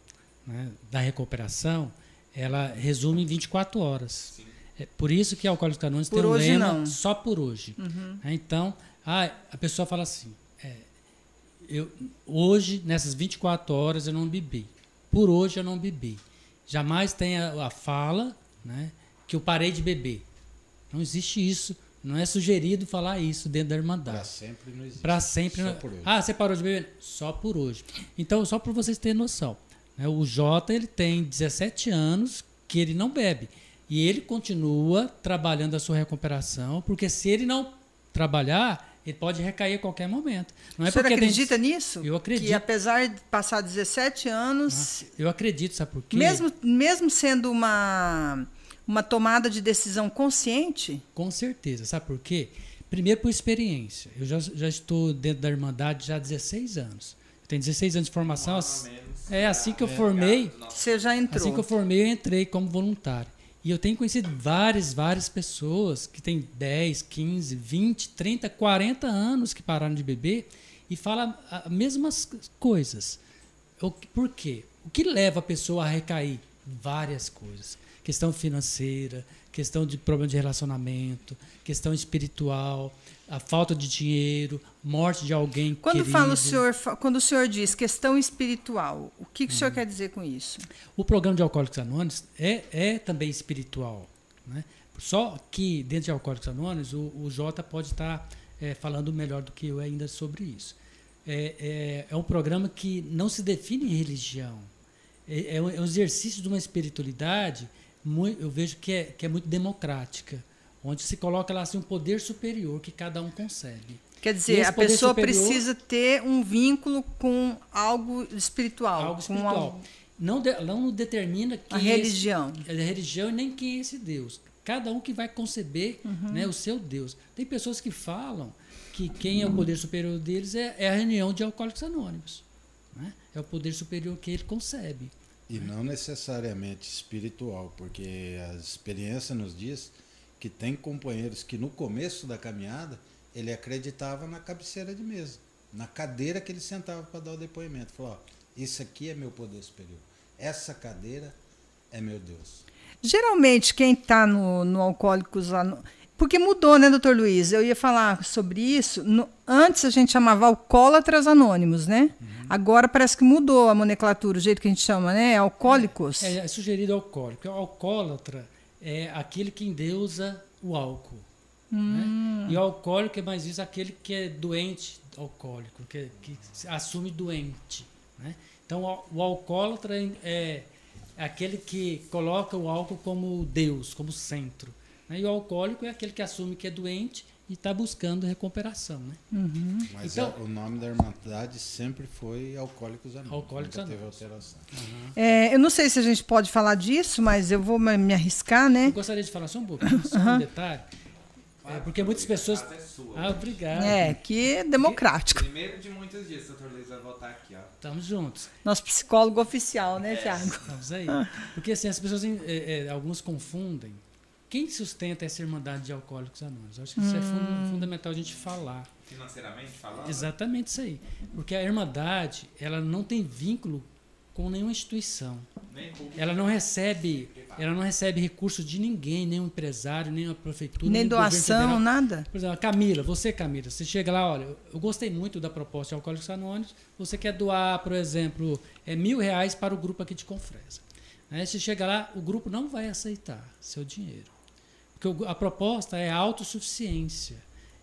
né, da recuperação, ela resume em 24 horas. É por isso que Alcoólicos Anônimos Por tem um hoje, lema não. Uhum. só por hoje. É, Então, ah, a pessoa fala assim, é, eu, hoje, nessas 24 horas, eu não bebi. Por hoje, eu não bebi. Jamais tem a, a fala né, que eu parei de beber. Não existe isso. Não é sugerido falar isso dentro da Para Irmandade. sempre não existe. Para sempre. Só não- por hoje. Ah, você parou de beber? Só por hoje. Então, só para vocês terem noção. né, o Jota ele tem 17 anos que ele não bebe. E ele continua trabalhando a sua recuperação, porque se ele não trabalhar, ele pode recair a qualquer momento. Não é o senhor acredita nisso? Eu acredito. Que apesar de passar 17 anos, Eu acredito, sabe por quê? mesmo, mesmo sendo uma, uma tomada de decisão consciente, Com certeza. Sabe por quê? Primeiro, por experiência. Eu já, já estou dentro da Irmandade já há 16 anos. Eu tenho 16 anos de formação. É assim que eu pra- formei. Você já entrou. Assim que eu formei, eu entrei como voluntário. E eu tenho conhecido várias, várias pessoas que têm 10, 15, 20, 30, 40 anos que pararam de beber e falam as mesmas coisas. Por quê? O que leva a pessoa a recair? Várias coisas. Questão financeira, questão de problema de relacionamento, questão espiritual, a falta de dinheiro, morte de alguém Quando querido. fala o senhor, quando o senhor diz questão espiritual, o que, que o Uhum. senhor quer dizer com isso? O programa de Alcoólicos Anônimos é, é também espiritual. Né? Só que dentro de Alcoólicos Anônimos, o, o Jota pode estar eh, falando melhor do que eu ainda sobre isso. É, é, é um programa que não se define em religião. É, é um é um exercício de uma espiritualidade, mui- eu vejo que é, que é muito democrática, onde se coloca lá assim, um poder superior que cada um concebe. Quer dizer, a pessoa superior- precisa ter um vínculo com algo espiritual. algo espiritual. algo- Não, de- não determina a quem é esse- religião. é da religião e nem quem é esse Deus. Cada um que vai conceber Uhum. né, o seu Deus. Tem pessoas que falam que quem é o poder superior deles é, é a reunião de alcoólicos anônimos. né? É o poder superior que ele concebe. E não necessariamente espiritual, porque a experiência nos diz que tem companheiros que no começo da caminhada ele acreditava na cabeceira de mesa, na cadeira que ele sentava para dar o depoimento. Falou, ó, isso aqui é meu poder superior. Essa cadeira é meu Deus. Geralmente, quem está no, no Alcoólicos Anônimos. Porque mudou, né, doutor Luiz? Eu ia falar sobre isso. No- antes a gente chamava Alcoólatras Anônimos, né? Uhum. Agora parece que mudou a nomenclatura, o jeito que a gente chama, né? Alcoólicos. É, é sugerido alcoólico. O alcoólatra é aquele que endeusa o álcool. Né? E o alcoólico é mais isso, aquele que é doente alcoólico, que, é- que assume doente. Né? Então, o alcoólatra é, é aquele que coloca o álcool como Deus, como centro. Né? E o alcoólico é aquele que assume que é doente e está buscando recuperação. Né? Mas Então- a- o nome da Irmandade sempre foi Alcoólicos Anônimos. Alcoólicos nunca teve Anônimos. alteração. É, eu não sei se a gente pode falar disso, mas eu vou me me arriscar, né? Eu gostaria de falar só um pouquinho, só um detalhe. É, porque muitas pessoas. É sua. Ah, obrigado. É, que é democrático. Primeiro de muitos dias, doutor Luiz vai voltar aqui, ó. Estamos juntos. Nosso psicólogo oficial, né, Tiago? Estamos aí. Porque assim, as pessoas, eh, eh, alguns confundem. Quem sustenta essa Irmandade de Alcoólicos Anônimos? Eu acho que isso é fun- fundamental a gente falar. Financeiramente falando. Exatamente isso aí. Porque a Irmandade, ela não tem vínculo com nenhuma instituição. Nem público. Ela não recebe, ela não recebe recurso de ninguém, nenhum empresário, nem a prefeitura, Nem governo doação, nada. Por exemplo, a Camila, você, Camila, você chega lá, olha, eu- eu gostei muito da proposta de Alcoólicos Anônimos, você quer doar, por exemplo, é, mil reais para o grupo aqui de Confresa. Aí você chega lá, o grupo não vai aceitar seu dinheiro. Porque a proposta é autossuficiência.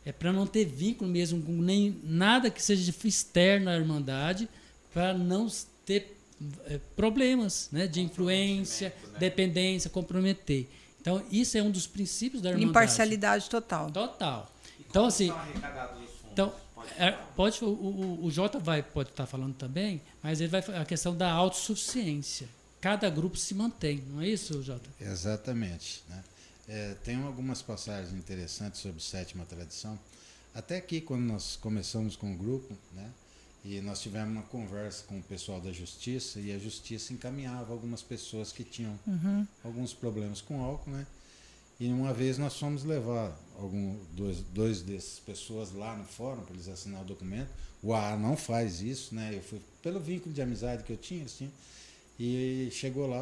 É para não ter vínculo mesmo com nem nada que seja externo à Irmandade, para não ter eh, problemas né, de influência, né? dependência, comprometer. Então, isso é um dos princípios da Irmandade. Imparcialidade total. Total. E Então, assim, então, Pode é, pode, o, o, o Jota vai, pode estar falando também, mas ele vai a questão da autossuficiência. Cada grupo se mantém, não é isso, Jota? Exatamente. Né? É, tem algumas passagens interessantes sobre sétima tradição. Até aqui, quando nós começamos com o grupo, né? E nós tivemos uma conversa com o pessoal da justiça e a justiça encaminhava algumas pessoas que tinham Uhum. alguns problemas com álcool, né? E uma vez nós fomos levar algum, dois, dois dessas pessoas lá no fórum para eles assinar o documento. O AA não faz isso, né? Eu fui pelo vínculo de amizade que eu tinha, eles tinham. E chegou lá,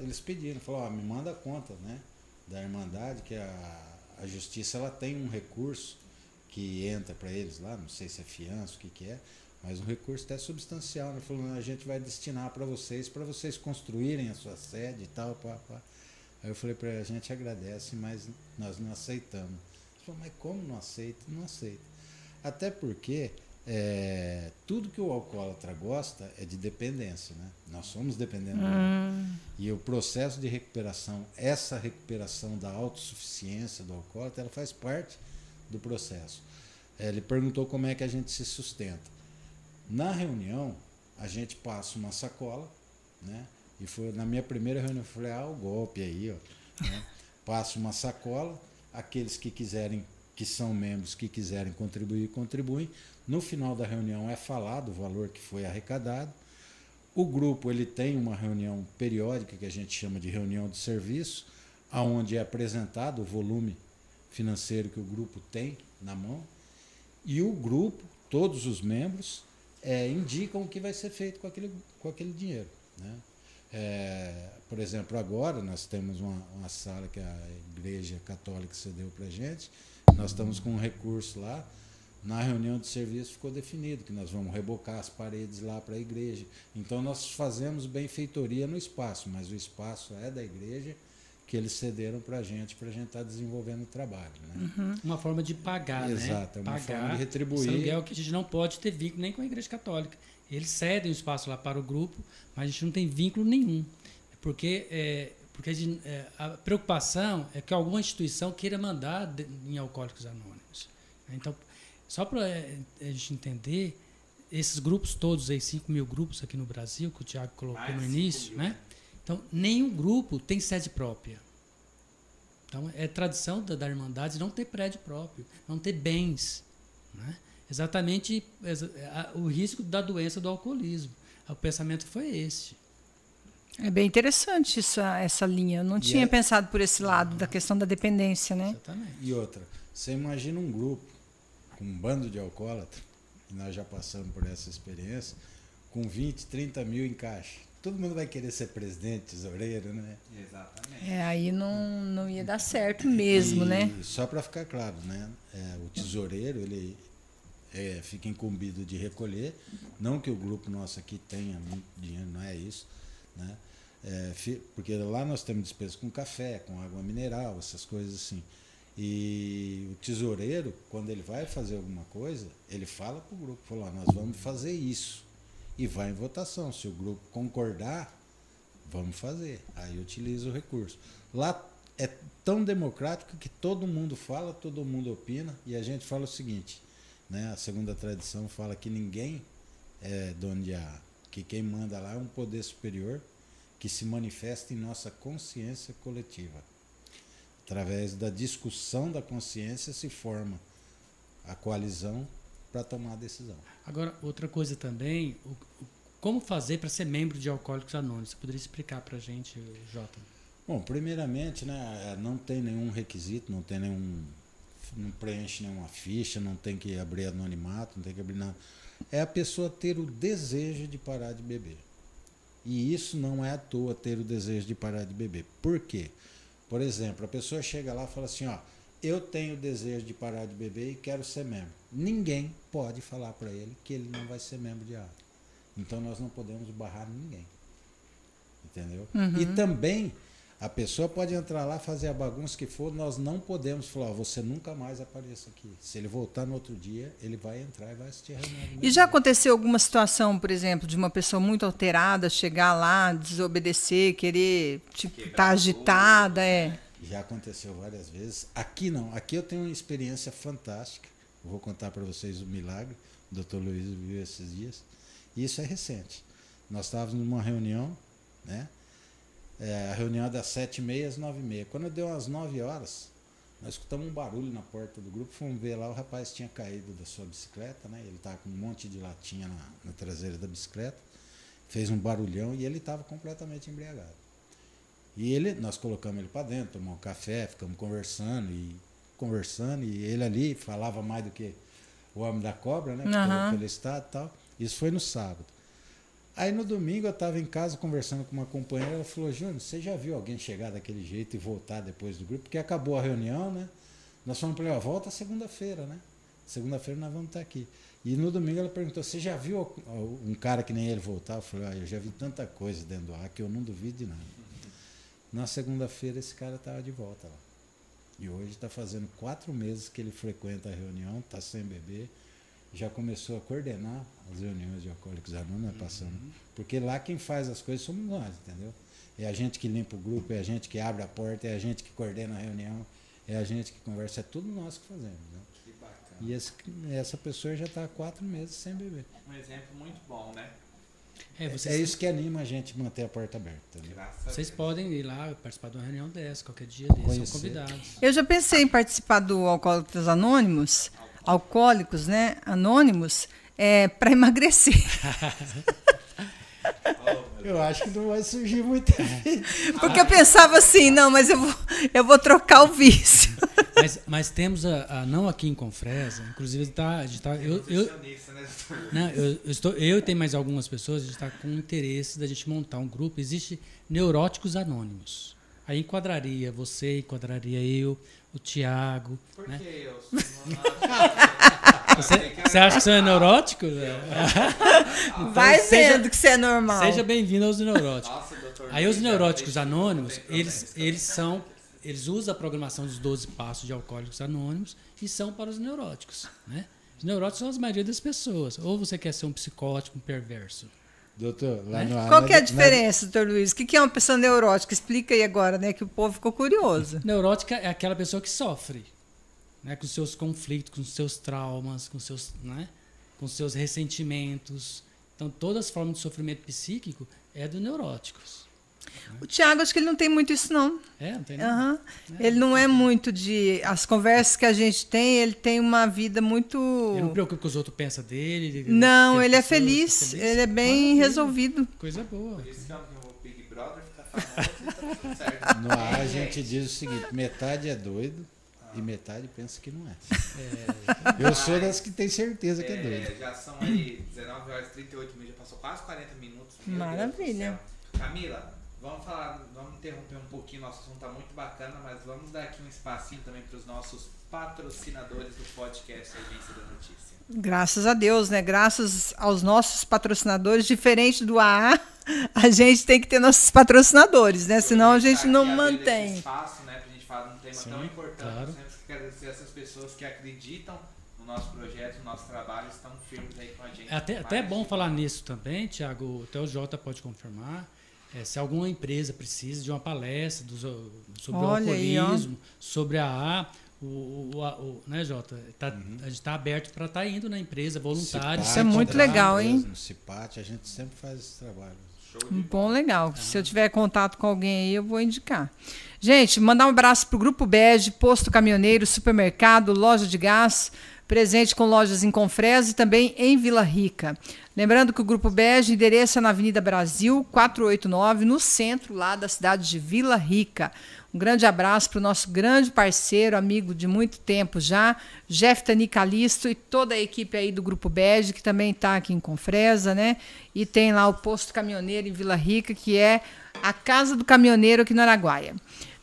eles pediram, falou, ó, me manda a conta, né? Da Irmandade, que a, a justiça ela tem um recurso que entra para eles lá, não sei se é fiança, o que, que é, mas um recurso até substancial. Né? Falou, a gente vai destinar para vocês, para vocês construírem a sua sede e tal, pá, pá. Aí eu falei para ele, a gente agradece, mas nós não aceitamos. Ele falou, mas como não aceita? Não aceita. Até porque é, tudo que o alcoólatra gosta é de dependência, né? Nós somos dependentes. Hum. E o processo de recuperação, essa recuperação da autossuficiência do alcoólatra, ela faz parte do processo. Eh, Ele perguntou como é que a gente se sustenta. Na reunião, a gente passa uma sacola, né? E foi na minha primeira reunião, eu falei, ah, o golpe aí, ó. né? <laughs> Passa uma sacola, aqueles que quiserem, que são membros, que quiserem contribuir, contribuem. No final da reunião é falado o valor que foi arrecadado. O grupo ele tem uma reunião periódica que a gente chama de reunião de serviço, aonde é apresentado o volume financeiro que o grupo tem na mão e o grupo, todos os membros, eh, indicam o que vai ser feito com aquele, com aquele dinheiro. Né? Eh, por exemplo, agora nós temos uma, uma sala que a Igreja Católica cedeu para a gente, nós estamos com um recurso lá. Na reunião de serviço ficou definido que nós vamos rebocar as paredes lá para a igreja. Então nós fazemos benfeitoria no espaço, mas o espaço é da igreja que eles cederam para a gente, para a gente estar desenvolvendo o trabalho. Né? Uma forma de pagar, Exato, é né? uma pagar forma de retribuir. esse aluguel que a gente não pode ter vínculo nem com a Igreja Católica. Eles cedem o espaço lá para o grupo, mas a gente não tem vínculo nenhum. Porque, é, porque a, gente- é, a preocupação é que alguma instituição queira mandar em Alcoólicos Anônimos. Então, só para a gente entender, esses grupos todos aí, 5 mil grupos aqui no Brasil, que o Tiago colocou Mais no de cinco início, né? Então, nenhum grupo tem sede própria. Então, é tradição da, da Irmandade não ter prédio próprio, não ter bens. Né? Exatamente o risco da doença do alcoolismo. O pensamento foi esse. É bem interessante essa, essa linha. Eu não E tinha é- pensado por esse lado da questão da dependência, né? Exatamente. E outra, você imagina um grupo com um bando de alcoólatras, e nós já passamos por essa experiência, com 20, 30 mil em caixa. Todo mundo vai querer ser presidente, tesoureiro, né? Exatamente. É, aí não, não ia dar certo mesmo, e, né? Só para ficar claro, né? É, o tesoureiro ele é, fica incumbido de recolher, não que o grupo nosso aqui tenha muito dinheiro, não é isso, né? É, porque lá nós temos despesas com café, com água mineral, essas coisas assim. E o tesoureiro, quando ele vai fazer alguma coisa, ele fala para o grupo, fala, "Ó, nós vamos fazer isso. E vai em votação. Se o grupo concordar, vamos fazer. Aí utiliza o recurso. Lá é tão democrático que todo mundo fala, todo mundo opina, e a gente fala o seguinte, né? A segunda tradição fala que ninguém é dono de A, que quem manda lá é um poder superior que se manifesta em nossa consciência coletiva. Através da discussão da consciência se forma a coalizão para tomar a decisão. Agora, outra coisa também, o- o- como fazer para ser membro de Alcoólicos Anônimos? Você poderia explicar para a gente, Jota? Bom, primeiramente, né, não tem nenhum requisito, não tem nenhum. não preenche nenhuma ficha, não tem que abrir anonimato, não tem que abrir nada. É a pessoa ter o desejo de parar de beber. E isso não é à toa ter o desejo de parar de beber. Por quê? Por exemplo, a pessoa chega lá e fala assim, ó, eu tenho o desejo de parar de beber e quero ser membro. Ninguém pode falar para ele que ele não vai ser membro de A. Então nós não podemos barrar ninguém. Entendeu? E também a pessoa pode entrar lá, fazer a bagunça que for, nós não podemos falar, ó, você nunca mais apareça aqui. Se ele voltar no outro dia, ele vai entrar e vai assistir a reunião. E já aconteceu alguma situação, por exemplo, de uma pessoa muito alterada chegar lá, desobedecer, querer, tipo, Quebrar tá agitada, é. Já aconteceu várias vezes. Aqui não. Aqui eu tenho uma experiência fantástica. Eu vou contar para vocês o milagre. O doutor Luiz viu esses dias. E isso é recente. Nós estávamos numa reunião, né? É, a reunião é das sete e meia às nove e meia. Quando deu umas nove horas, Nós escutamos um barulho na porta do grupo, fomos ver lá, o rapaz tinha caído da sua bicicleta, né? Ele estava com um monte de latinha na, na traseira da bicicleta, fez um barulhão e ele estava completamente embriagado. E ele, nós colocamos ele para dentro, tomamos um café, ficamos conversando e conversando, e ele ali falava mais do que o homem da cobra, né? Pelo, Aham. pelo estado e tal. Isso foi no sábado. Aí no domingo eu estava em casa conversando com uma companheira, ela falou, Júnior, você já viu alguém chegar daquele jeito e voltar depois do grupo? Porque acabou a reunião, né? Nós falamos para ela, volta segunda-feira, né? Segunda-feira nós vamos estar aqui. E no domingo ela perguntou, você já viu um cara que nem ele voltar? Eu falei, ah, eu já vi tanta coisa dentro do ar que eu não duvido de nada. Na segunda-feira esse cara estava de volta lá. E hoje está fazendo quatro meses que ele frequenta a reunião, está sem beber, já começou a coordenar as reuniões de alcoólicos anônimos, né, passando. Porque lá quem faz as coisas somos nós, entendeu? É a gente que limpa o grupo, é a gente que abre a porta, é a gente que coordena a reunião, é a gente que conversa, é tudo nós que fazemos. Né? Que bacana. E esse- essa pessoa já está há quatro meses sem beber. Um exemplo muito bom, né? É, vocês, é isso que anima a gente a manter a porta aberta. a vocês podem ir lá participar de uma reunião dessa, qualquer dia desses, são convidados. Eu já pensei em participar do Alcoólicos Anônimos, alcoólicos, né? Anônimos, é, para emagrecer. <laughs> Eu acho que não vai surgir muita gente. Porque eu pensava assim, não, mas eu vou, eu vou trocar o vício. Mas, mas temos a, a- não aqui em Confresa, inclusive tá, a gente tá, eu, eu, né, eu, eu estou, eu e tem mais algumas pessoas, a gente está com interesse da gente montar um grupo. Existe Neuróticos Anônimos. Aí enquadraria você, enquadraria eu, o Tiago. Por Né? que eu <laughs> Você, você acha que você é neurótico? <laughs> Vai Então, seja- vendo que você é normal. Seja bem-vindo aos Neuróticos. Nossa. Aí os neuróticos anônimos, eles, eles são. Eles usam a programação dos 12 passos de alcoólicos anônimos e são para os neuróticos. Né? Os neuróticos são a maioria das pessoas. Ou você quer ser um psicótico, um perverso. Doutor, lá Né? no ar, Qual que é a diferença, doutor Luiz? O que que é uma pessoa neurótica? Explica aí agora, né? Que o povo ficou curioso. Neurótica é aquela pessoa que sofre, né, com seus conflitos, com seus traumas, com seus, né, com seus ressentimentos. Então, todas as formas de sofrimento psíquico é do neuróticos. O Tiago, acho que ele não tem muito isso, não. É, não tem nada. Aham. Ele não é muito de. As conversas que a gente tem, ele tem uma vida muito. Ele não preocupa com os outros pensam dele. ele- Não, ele é pessoas- feliz. Ele é bem Maravilha. resolvido. Coisa boa. Por isso que vou Big Brother famoso e tá tudo <laughs> certo. No ar a gente diz o seguinte: metade é doido e metade pensa que não é. Eu sou das que tem certeza que é doido. É, já são aí 19 horas e 38 minutos, já passou quase 40 minutos. Maravilha. Camila, vamos falar, vamos interromper um pouquinho, nosso assunto tá muito bacana, mas vamos dar aqui um espacinho também para os nossos patrocinadores do podcast Agência da Notícia. Graças a Deus, né? Graças aos nossos patrocinadores, diferente do AA, a gente tem que ter nossos patrocinadores, né? Senão a gente Tá não esse mantém. espaço, né, pra gente falar de um tema Sim, tão importante. claro. Temos que agradecer essas pessoas que acreditam no nosso projeto, no nosso trabalho, estão firmes aí com a gente. É até, até é bom falar nisso também, Tiago. Até o Jota pode confirmar. É, se alguma empresa precisa de uma palestra do sobre Olha o aí, alcoolismo, sobre a A, o, o, o- a- o- né, Jota? Tá- Uhum. A gente está aberto para estar indo na empresa, voluntário. Isso é muito legal, hein? No CIPAT a gente sempre faz esse trabalho. Show de Bom, legal. Se eu tiver contato com alguém aí, eu vou indicar. Gente, mandar um abraço para o Grupo Bege, Posto Caminhoneiro, Supermercado, Loja de Gás, presente com lojas em Confresa e também em Vila Rica. Lembrando que o Grupo Bege endereça na Avenida Brasil, 489, no centro lá da cidade de Vila Rica. Um grande abraço para o nosso grande parceiro, amigo de muito tempo já, Jeff Tani Calisto e toda a equipe aí do Grupo Bege, que também está aqui em Confresa, né? E tem lá o Posto Caminhoneiro em Vila Rica, que é a Casa do Caminhoneiro aqui no Araguaia.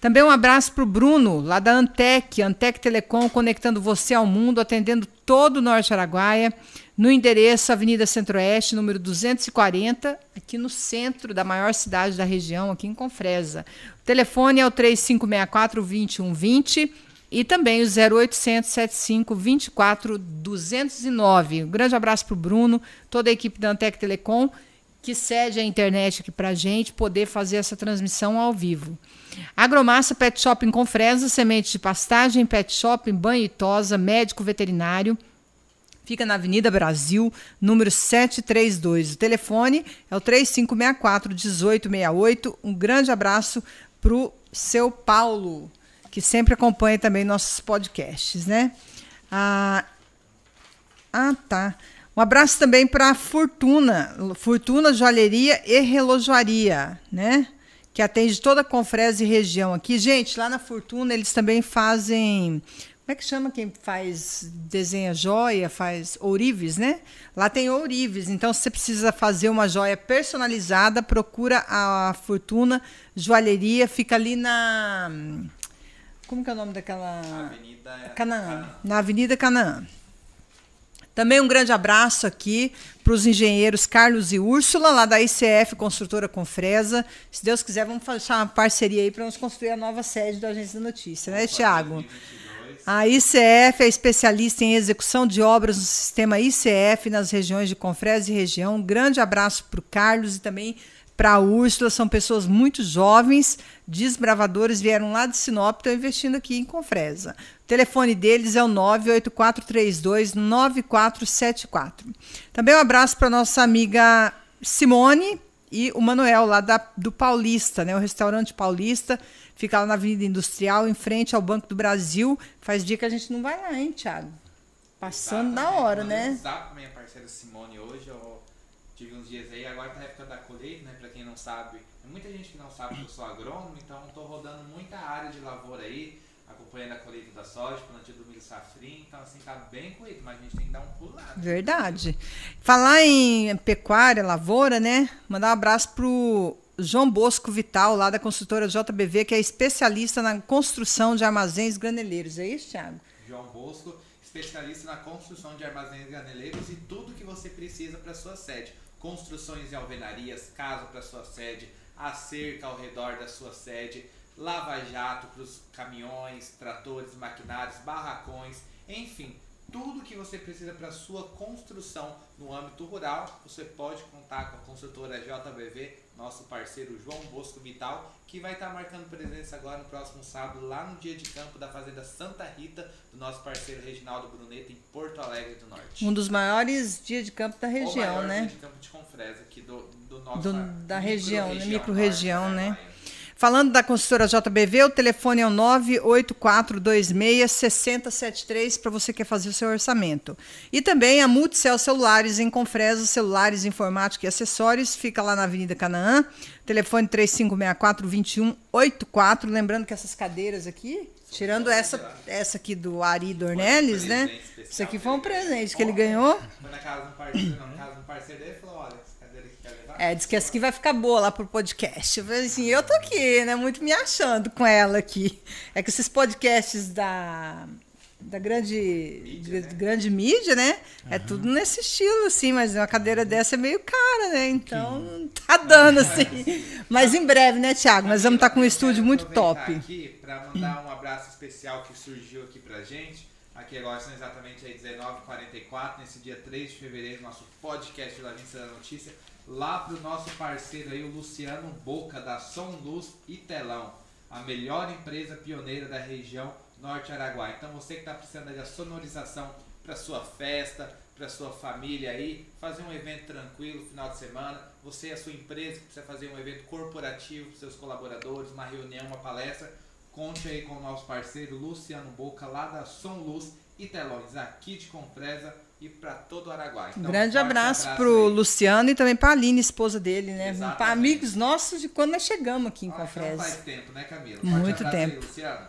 Também um abraço para o Bruno, lá da Antec, Antec Telecom, conectando você ao mundo, atendendo todo o Norte Araguaia, no endereço Avenida Centro-Oeste, número 240, aqui no centro da maior cidade da região, aqui em Confresa. O telefone é o 3564-2120 e também o 0800 75 24 209. Um grande abraço para o Bruno, toda a equipe da Antec Telecom, que cede a internet aqui para a gente poder fazer essa transmissão ao vivo. Agromassa Pet Shop em Confresa, semente de pastagem, pet shop, banho e tosa, médico veterinário. Fica na Avenida Brasil, número 732. O telefone é o 3564-1868. Um grande abraço para o seu Paulo, que sempre acompanha também nossos podcasts, né? Ah, ah tá. Um abraço também para Fortuna, Fortuna Joalheria e Relojoaria, né? Que atende toda a Confresa e região aqui. Gente, lá na Fortuna eles também fazem como é que chama quem faz desenha joia, faz ourives, né? Lá tem ourives. Então, se você precisa fazer uma joia personalizada, procura a Fortuna Joalheria. Fica ali na. Como que é o nome daquela. Avenida Canaã. Canaã. Na Avenida Canaã. Também um grande abraço aqui para os engenheiros Carlos e Úrsula, lá da ICF Construtora Confresa. Se Deus quiser, vamos fechar uma parceria aí para nós construir a nova sede da Agência da Notícia, né, Tiago? 2022. A ICF é especialista em execução de obras no sistema ICF nas regiões de Confresa e região. Um grande abraço para o Carlos e também para a Úrsula. São pessoas muito jovens, desbravadores, vieram lá de Sinop, estão investindo aqui em Confresa. O telefone deles é o 98432-9474. Também um abraço para nossa amiga Simone e o Manuel, lá da, do Paulista, né? o restaurante Paulista. Fica lá na Avenida Industrial, em frente ao Banco do Brasil. Faz dia que a gente não vai lá, hein, Thiago? Passando na Exatamente. hora, né? Pra minha parceira Simone hoje. Eu tive uns dias aí, agora tá a época da colheita, né? Pra quem não sabe, muita gente que não sabe que eu sou agrônomo, então tô rodando muita área de lavoura aí, acompanhando a colheita da soja, plantio do milho safrinho, então assim tá bem corrido, mas a gente tem que dar um pulo lá. né? Verdade. Falar em pecuária, lavoura, né? Mandar um abraço pro João Bosco Vital, lá da construtora JBV, que é especialista na construção de armazéns graneleiros. É isso, Thiago? João Bosco, especialista na construção de armazéns graneleiros e tudo que você precisa para sua sede. Construções em alvenarias, casa para sua sede, a cerca ao redor da sua sede, lava-jato para os caminhões, tratores, maquinários, barracões, enfim, tudo que você precisa para sua construção no âmbito rural, você pode contar com a construtora JBV, nosso parceiro João Bosco Vital, que vai estar marcando presença agora no próximo sábado, lá no dia de campo da Fazenda Santa Rita, do nosso parceiro Reginaldo Bruneto, em Porto Alegre do Norte. Um dos maiores dias de campo da O região, maior né? dia de campo de Confresa aqui do, do nosso Do- da região, né? micro-região Micro-região, né? Falando da consultora JBV, o telefone é o 98426-6073 para você que quer fazer o seu orçamento. E também a Multicel Celulares em Confresa, celulares, informática e acessórios, fica lá na Avenida Canaã, telefone 3564-2184. Lembrando que essas cadeiras aqui, tirando essa, essa aqui do Ari Dornelles, um né? Isso aqui foi um ganhou. presente que ele ganhou. Foi na casa um parceiro, não, na casa um parceiro dele e falou, olha, essa cadeira aqui quer levar? É, diz que essa aqui vai ficar boa lá pro podcast. Eu falei assim, eu tô aqui, né? Muito me achando com ela aqui. É que esses podcasts da, da grande Mídia, né? grande mídia, né? É tudo nesse estilo, assim, mas uma cadeira dessa é meio cara, né? Então não tá dando, assim. Mas em breve, né, Tiago? Nós vamos estar com um estúdio muito top. aqui para mandar um abraço especial que surgiu aqui pra gente. Aqui agora são exatamente aí 19h44, nesse dia 3 de fevereiro, nosso podcast da Agência da Notícia. Lá pro nosso parceiro aí, o Luciano Boca, da Som Luz e Telão. A melhor empresa pioneira da região Norte Araguaia. Então você que está precisando da sonorização para sua festa, para sua família aí, fazer um evento tranquilo final de semana. Você e a sua empresa que precisa fazer um evento corporativo para seus colaboradores, uma reunião, uma palestra, conte aí com o nosso parceiro Luciano Boca, lá da Som Luz e Telões, aqui de Confresa e para todo o Araguaia. Um Então, grande forte abraço pro aí. Luciano e também pra Aline, esposa dele, né? Para amigos nossos de quando nós chegamos aqui em Ah, então Confresa. faz tempo, né, Camila? Muito abraço aí, tempo. Luciano.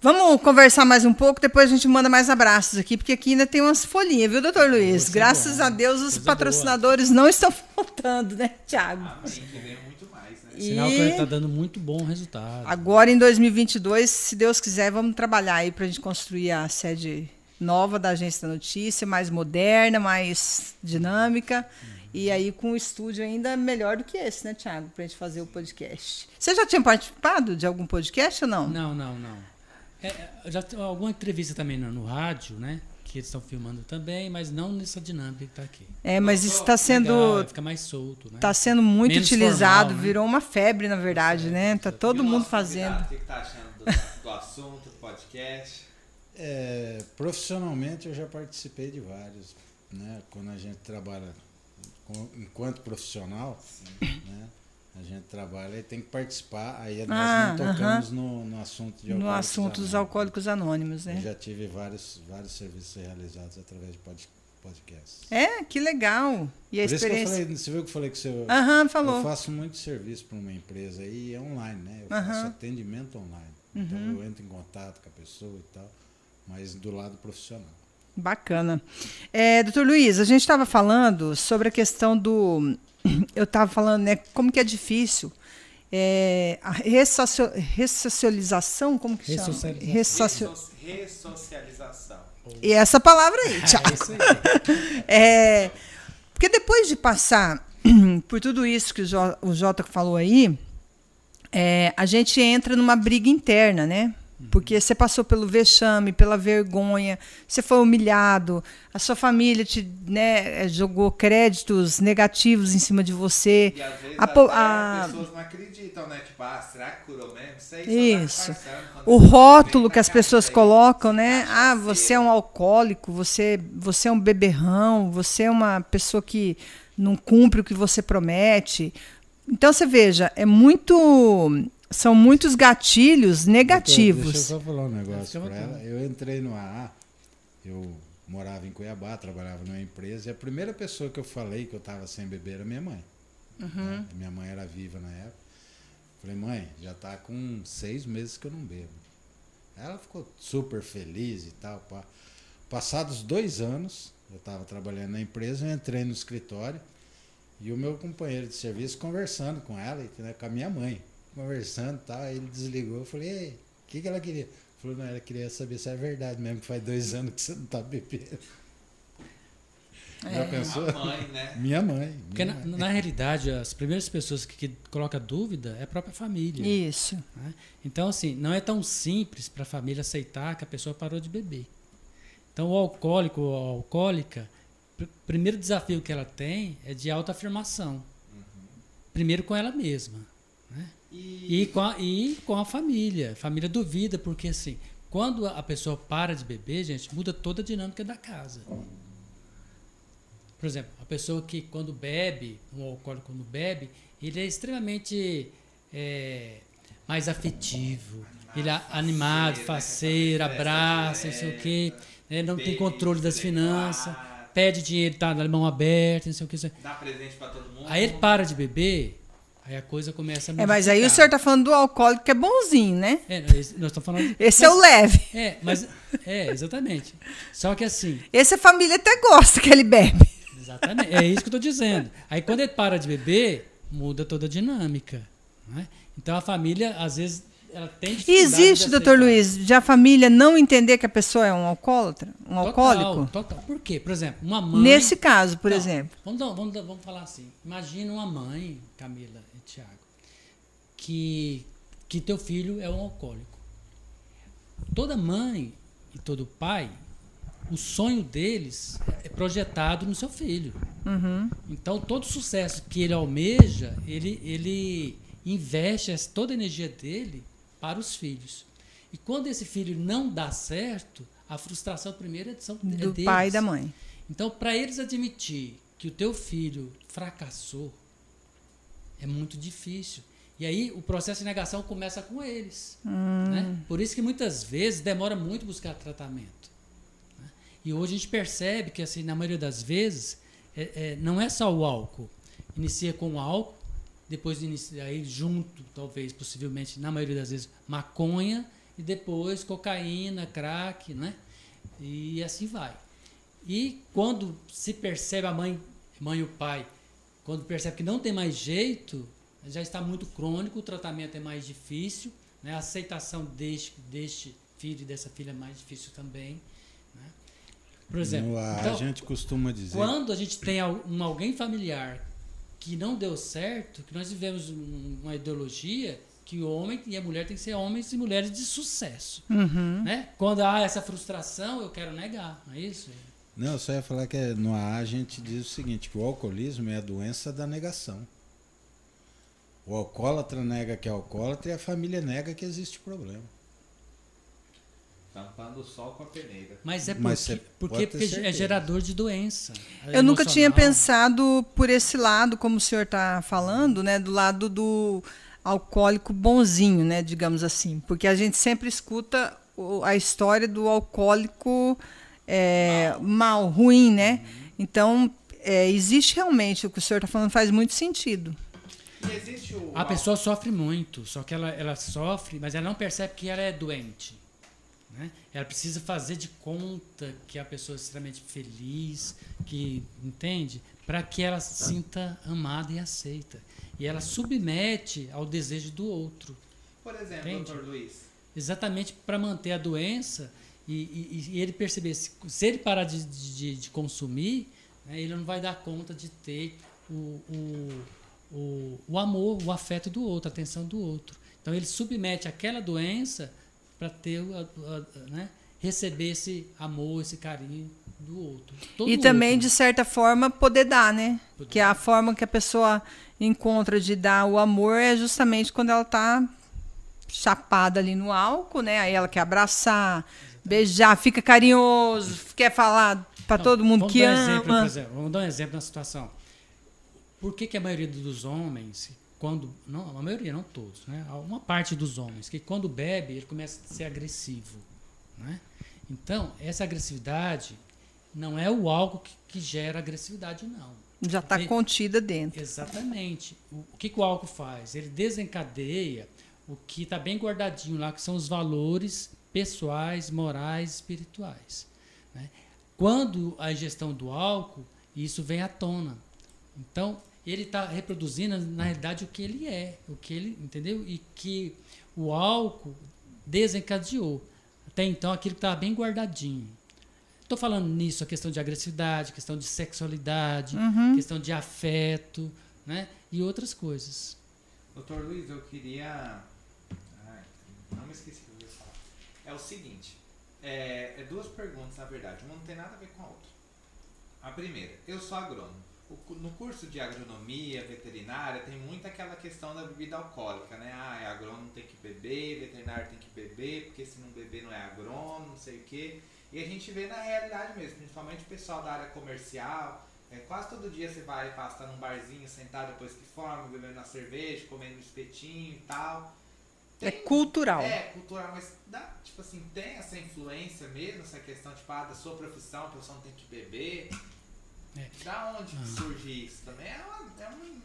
Vamos conversar mais um pouco, depois a gente manda mais abraços aqui, porque aqui ainda tem umas folhinhas, viu, doutor Luiz? Graças boa, a Deus os coisa patrocinadores não estão <laughs> faltando, né, Tiago? Amém, que muito mais, né? E- Sinal que está dando muito bom resultado. Agora em 2022, se Deus quiser, vamos trabalhar aí para a gente construir a sede nova da Agência da Notícia, mais moderna, mais dinâmica. E aí com um estúdio ainda melhor do que esse, né, Tiago? Para a gente fazer o podcast. Você já tinha participado de algum podcast ou não? Não, não, não. É, é, já tem alguma entrevista também no, no rádio, né? Que eles estão filmando também, mas não nessa dinâmica que está aqui. É, mas isso está sendo. Legal, fica mais solto, né? Está sendo muito Menos utilizado, formal, né? virou uma febre, na verdade, né? Tá E todo mundo fazendo. convidado, O que, que tá achando do, do assunto, do podcast? É, profissionalmente eu já participei de vários, né? Quando a gente trabalha com- enquanto profissional, né? A gente trabalha e tem que participar. Aí nós Ah, não tocamos no, no assunto de No assunto dos anônimos. alcoólicos anônimos, Eu né? já tive vários, vários serviços realizados através de pod, podcasts. É, que legal. E a Por isso que eu experiência. falei, você viu que eu falei que você, Aham, eu falou. faço muito serviço para uma empresa e é online, né? Eu Aham. faço atendimento online. Então Uhum. eu entro em contato com a pessoa e tal, mas do lado profissional. Bacana. É, doutor Luiz, a gente estava falando sobre a questão do. <clears throat> Eu estava falando, né, como que é difícil. é, a ressocio- ressocialização, como que chama? Ressocialização. Ressocio- Resso- Ressocialização. E essa palavra aí, <laughs> Tiago. É isso aí. <laughs> É, porque depois de passar <clears throat> por tudo isso que o Jota falou aí, é, a gente entra numa briga interna, né? Porque você passou pelo vexame, pela vergonha, você foi humilhado, a sua família te né, jogou créditos negativos em cima de você. E às vezes A a- pessoas não acreditam, né? Tipo, ah, será que curou mesmo? Isso aí Isso. O rótulo que as pessoas aí, colocam, né? Ah, você é um alcoólico, você, você é um beberrão, você é uma pessoa que não cumpre o que você promete. Então você veja, é muito. São muitos gatilhos Doutor, negativos. Deixa eu só falar um negócio para ela. Eu entrei no AA, eu morava em Cuiabá, trabalhava numa empresa, e a primeira pessoa que eu falei que eu estava sem beber era minha mãe. Uhum. né? Minha mãe era viva na época. Falei, mãe, já tá com seis meses que eu não bebo. Ela ficou super feliz e tal. Pá. Passados dois anos, eu estava trabalhando na empresa, eu entrei no escritório e o meu companheiro de serviço conversando com ela, e, né, com a minha mãe, conversando e tal. Aí ele desligou, eu falei, ei, o que, que ela queria? Falou, não, ela queria saber se é verdade mesmo, que faz dois anos que você não tá bebendo. Já pensou? A mãe, né? Minha mãe. Porque minha na, mãe. na realidade, as primeiras pessoas que, que colocam dúvida é a própria família. Isso. né? Então, assim, não é tão simples para a família aceitar que a pessoa parou de beber. Então, o alcoólico ou a alcoólica, o primeiro desafio que ela tem é de autoafirmação. Primeiro com ela mesma. Né? E, E com, a, e com a família. Família duvida, porque assim, quando a pessoa para de beber, gente, muda toda a dinâmica da casa. Por exemplo, a pessoa que quando bebe, um alcoólico quando bebe, ele é extremamente é, mais afetivo. Ele é animado, faceiro, né? faceiro, Festa abraça, não sei o quê. né, não tem controle das finanças, pede dinheiro, tá na mão aberta, não sei o que. Dá presente pra todo mundo. Aí ele para de beber, aí a coisa começa a É, mas aí o senhor está falando do alcoólico que é bonzinho, né? É, nós estamos falando. Esse é o leve. É, mas. É, exatamente. Só que assim, Esse a família até gosta que ele bebe. exatamente. É isso que eu estou dizendo. Aí quando ele para de beber, muda toda a dinâmica. né? Então a família, às vezes, ela tem E existe, doutor. Luiz, de a família não entender que a pessoa é um alcoólatra? Um Total, alcoólico? Total. Por quê? Por exemplo, uma mãe. Nesse caso, por Não, exemplo. Vamos, vamos, vamos falar assim. Imagina uma mãe, Camila Tiago, que, que teu filho é um alcoólico. Toda mãe e todo pai, o sonho deles é projetado no seu filho. Uhum. Então, todo sucesso que ele almeja, ele, ele investe toda a energia dele para os filhos. E quando esse filho não dá certo, a frustração primeira é são- é Do deles. pai e da mãe. Então, para eles admitir que o teu filho fracassou, é muito difícil. E aí o processo de negação começa com eles. Hum. né? Por isso que muitas vezes demora muito buscar tratamento. né? E hoje a gente percebe que, assim, na maioria das vezes, é- é, não é só o álcool. Inicia com o álcool, depois inicia aí junto, talvez, possivelmente, na maioria das vezes, maconha, e depois cocaína, crack, né? E assim vai. E quando se percebe a mãe, mãe e o pai, quando percebe que não tem mais jeito, já está muito crônico, o tratamento é mais difícil, né? a aceitação deste, deste filho e dessa filha é mais difícil também. Né? Por exemplo, então, a gente costuma dizer. quando a gente tem um alguém familiar que não deu certo, que nós vivemos um- uma ideologia que o homem e a mulher tem que ser homens e mulheres de sucesso. Uhum. Né? Quando há essa frustração, eu quero negar, não é isso? Não, eu só ia falar que no AA a gente diz o seguinte, que o alcoolismo é a doença da negação. O alcoólatra nega que é alcoólatra e a família nega que existe problema. Tampando o sol com a peneira. Mas é Mas porque, você porque, porque é gerador de doença. Eu nunca tinha emocional. pensado por esse lado, como o senhor está falando, né, do lado do alcoólico bonzinho, né, digamos assim, porque a gente sempre escuta a história do alcoólico é, mal. ruim, né? Então é, existe realmente o que o senhor está falando faz muito sentido. E existe o. A pessoa sofre muito, só que ela, ela sofre, mas ela não percebe que ela é doente. Né? Ela precisa fazer de conta que a pessoa é extremamente feliz, que entende, para que ela se sinta amada e aceita. E ela submete ao desejo do outro, Por exemplo, Entende? doutor Luiz. exatamente para manter a doença e, e- e ele perceber se, se ele parar de, de, de consumir, né, ele não vai dar conta de ter o, o, o, o amor, o afeto do outro, a atenção do outro. Então ele submete aquela doença para ter né, receber esse amor, esse carinho do outro. Todo e também, outro. de certa forma, poder dar, né? Poder Que a forma que a pessoa encontra de dar o amor é justamente quando ela está chapada ali no álcool, né? Aí ela quer abraçar, beijar, fica carinhoso, quer falar para todo mundo que dar um exemplo, por ama. exemplo, vamos dar um exemplo na situação. Por que, que a maioria dos homens, quando. Não, a maioria, não todos, né? Uma parte dos homens, que quando bebe, ele começa a ser agressivo. Né? Então, essa agressividade não é o álcool que, que gera agressividade, não. Já está contida dentro. Exatamente. O, o que, que o álcool faz? Ele desencadeia o que está bem guardadinho lá, que são os valores pessoais, morais, espirituais. né? Quando a ingestão do álcool, isso vem à tona. Então, ele está reproduzindo, na realidade, o que ele é, o que ele, entendeu? E que o álcool desencadeou. Até então, aquilo que estava bem guardadinho. Estou falando nisso, a questão de agressividade, questão de sexualidade, Uhum. questão de afeto, né? E outras coisas. Doutor Luiz, eu queria. Ai, não me esqueci o que eu ia falar. É o seguinte: é, é duas perguntas, na verdade. Uma não tem nada a ver com a outra. A primeira, eu sou agrônomo. O no curso de agronomia, veterinária, tem muito aquela questão da bebida alcoólica, né? Ah, é agrônomo tem que beber, veterinário tem que beber, porque se não beber não é agrônomo, não sei o quê. E a gente vê na realidade mesmo, principalmente o pessoal da área comercial. É, quase todo dia você vai passar num barzinho, sentado depois que forma, bebendo uma cerveja, comendo um espetinho e tal. É Tem- cultural. É, cultural, mas dá, tipo assim, tem essa influência mesmo, essa questão, tipo, ah, da sua profissão, a pessoa não tem que beber. É. Da onde que Ah. surge isso? Também é, uma, é um.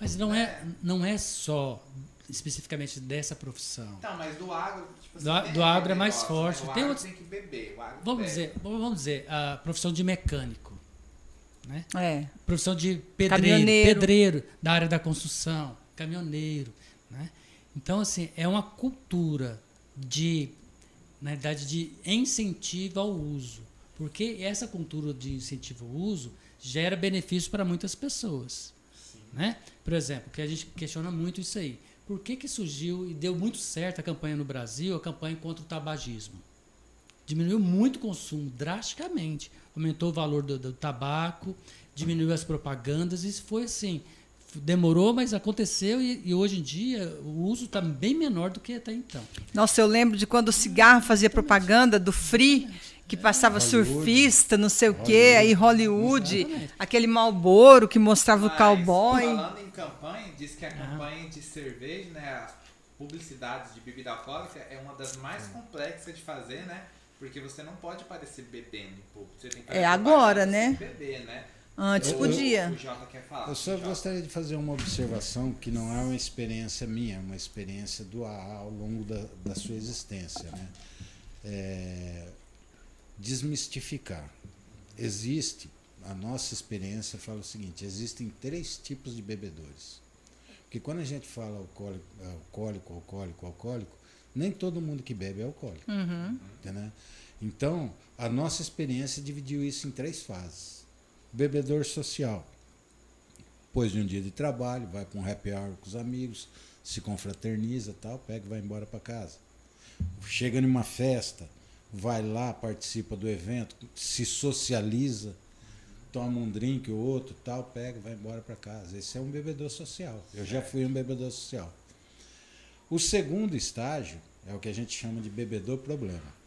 Mas não é, não é só especificamente dessa profissão. Então, mas do agro, tipo assim, Do a- tem do agro é mais negócio, forte. Né? O Tem agro outros- tem que beber. O agro Vamos bebe. dizer, vamos dizer, a profissão de mecânico, né? É. Profissão de pedreiro, pedreiro da área da construção, caminhoneiro, né? Então assim, é uma cultura de na verdade de incentivo ao uso, porque essa cultura de incentivo ao uso gera benefícios para muitas pessoas, né? Por exemplo, que a gente questiona muito isso aí. Por que que surgiu e deu muito certo a campanha no Brasil, a campanha contra o tabagismo? diminuiu muito o consumo, drasticamente. Aumentou o valor do, do tabaco, diminuiu as propagandas, isso foi assim. Demorou, mas aconteceu e, e hoje em dia o uso está bem menor do que até então. Nossa, eu lembro de quando o cigarro fazia propaganda do Free, que passava surfista, não sei o quê, aí Hollywood, Exatamente. aquele Malboro que mostrava o cowboy. Falando em campanha, diz que a Ah. campanha de cerveja, né, as publicidades de bebida alcoólica é uma das mais complexas de fazer, né? Porque você não pode aparecer bebendo em público. Você tem que É agora, né? Beber, né? Antes Eu- podia. O Jota quer falar. Eu só gostaria de fazer uma observação que não é uma experiência minha, é uma experiência do AA ao longo da, da sua existência. Né? É, desmistificar. Existe, a nossa experiência fala o seguinte: existem três tipos de bebedores. Porque quando a gente fala alcoólico, alcoólico, alcoólico, alcoólico, nem todo mundo que bebe é alcoólico. Uhum. Entendeu? Então, a nossa experiência dividiu isso em três fases. Bebedor social. Depois de um dia de trabalho, vai para um happy hour com os amigos, se confraterniza tal, pega e vai embora para casa. Chega numa festa, vai lá, participa do evento, se socializa, toma um drink ou outro, tal, pega e vai embora para casa. Esse é um bebedor social. Eu já fui um bebedor social. O segundo estágio é o que a gente chama de bebedor problema.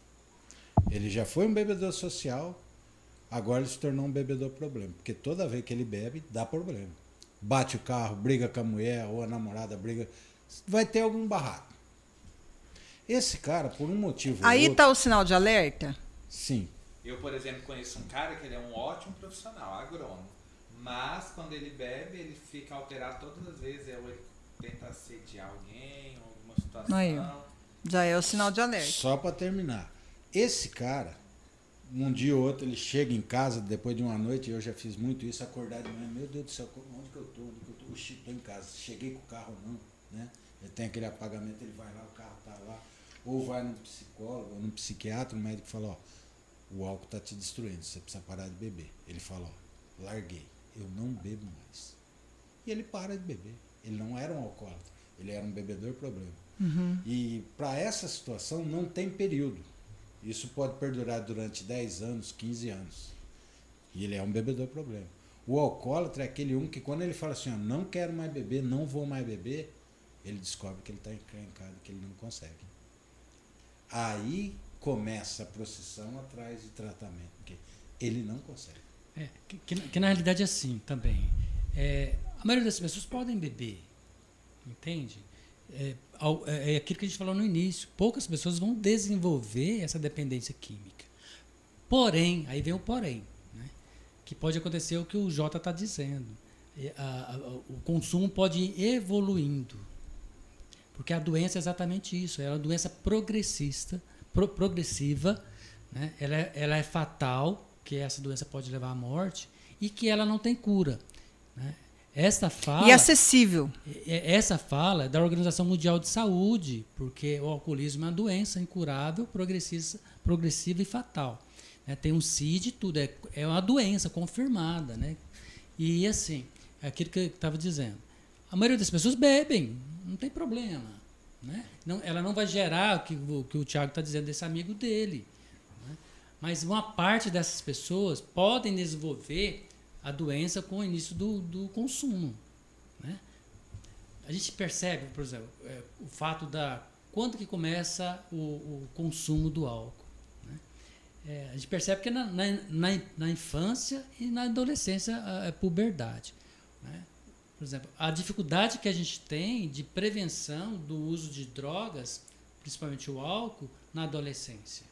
Ele já foi um bebedor social, agora ele se tornou um bebedor problema. Porque toda vez que ele bebe, dá problema. Bate o carro, briga com a mulher, ou a namorada briga. Vai ter algum barraco. Esse cara, por um motivo. Aí outro, tá o sinal de alerta? Sim. Eu, por exemplo, conheço um cara que ele é um ótimo profissional, agrônomo. Mas quando ele bebe, ele fica alterado todas as vezes. Ou ele tenta assediar alguém, alguma situação. Aí. Já é o sinal de alerta. Só para terminar. Esse cara, um dia ou outro, ele chega em casa depois de uma noite, eu já fiz muito isso, acordar de manhã, meu Deus do céu, onde que eu tô? Onde que eu tô? Oxi, tô em casa. Cheguei com o carro não, né? Ele tem aquele apagamento, ele vai lá, o carro tá lá. Ou vai no psicólogo, ou no psiquiatra, o médico fala, ó, o álcool tá te destruindo, você precisa parar de beber. Ele fala, ó, larguei, eu não bebo mais. E ele para de beber. Ele não era um alcoólatra, ele era um bebedor problema. Uhum. E para essa situação não tem período. Isso pode perdurar durante 10 anos, 15 anos. E ele é um bebedor problema. O alcoólatra é aquele um que quando ele fala assim, ó, não quero mais beber, não vou mais beber, ele descobre que ele está encrencado, que ele não consegue. Aí começa a procissão atrás de tratamento, porque ele não consegue. É, que, que, que na realidade é assim também. É, a maioria das pessoas podem beber, entende? É, é, é aquilo que a gente falou no início. Poucas pessoas vão desenvolver essa dependência química. Porém, aí vem o porém, né? que pode acontecer o que o Jota está dizendo. O consumo pode ir evoluindo. Porque a doença é exatamente isso. É uma doença progressista, pro, progressiva. Né? Ela, é, ela é fatal, que essa doença pode levar à morte, e que ela não tem cura. Né? Esta fala, e acessível. Essa fala é da Organização Mundial de Saúde, porque o alcoolismo é uma doença incurável, progressiva, progressiva e fatal. É, tem um CID e tudo, é, é uma doença confirmada. Né? E assim, é aquilo que eu estava dizendo. A maioria das pessoas bebem, não tem problema. Né? Não, ela não vai gerar o que, o, que o Tiago está dizendo desse amigo dele. Né? Mas uma parte dessas pessoas podem desenvolver a doença com o início do, do consumo. Né? A gente percebe, por exemplo, é, o fato da quando que começa o, o consumo do álcool. Né? É, a gente percebe que na, na, na, na infância e na adolescência, a, a puberdade. Né? Por exemplo, a dificuldade que a gente tem de prevenção do uso de drogas, principalmente o álcool, na adolescência.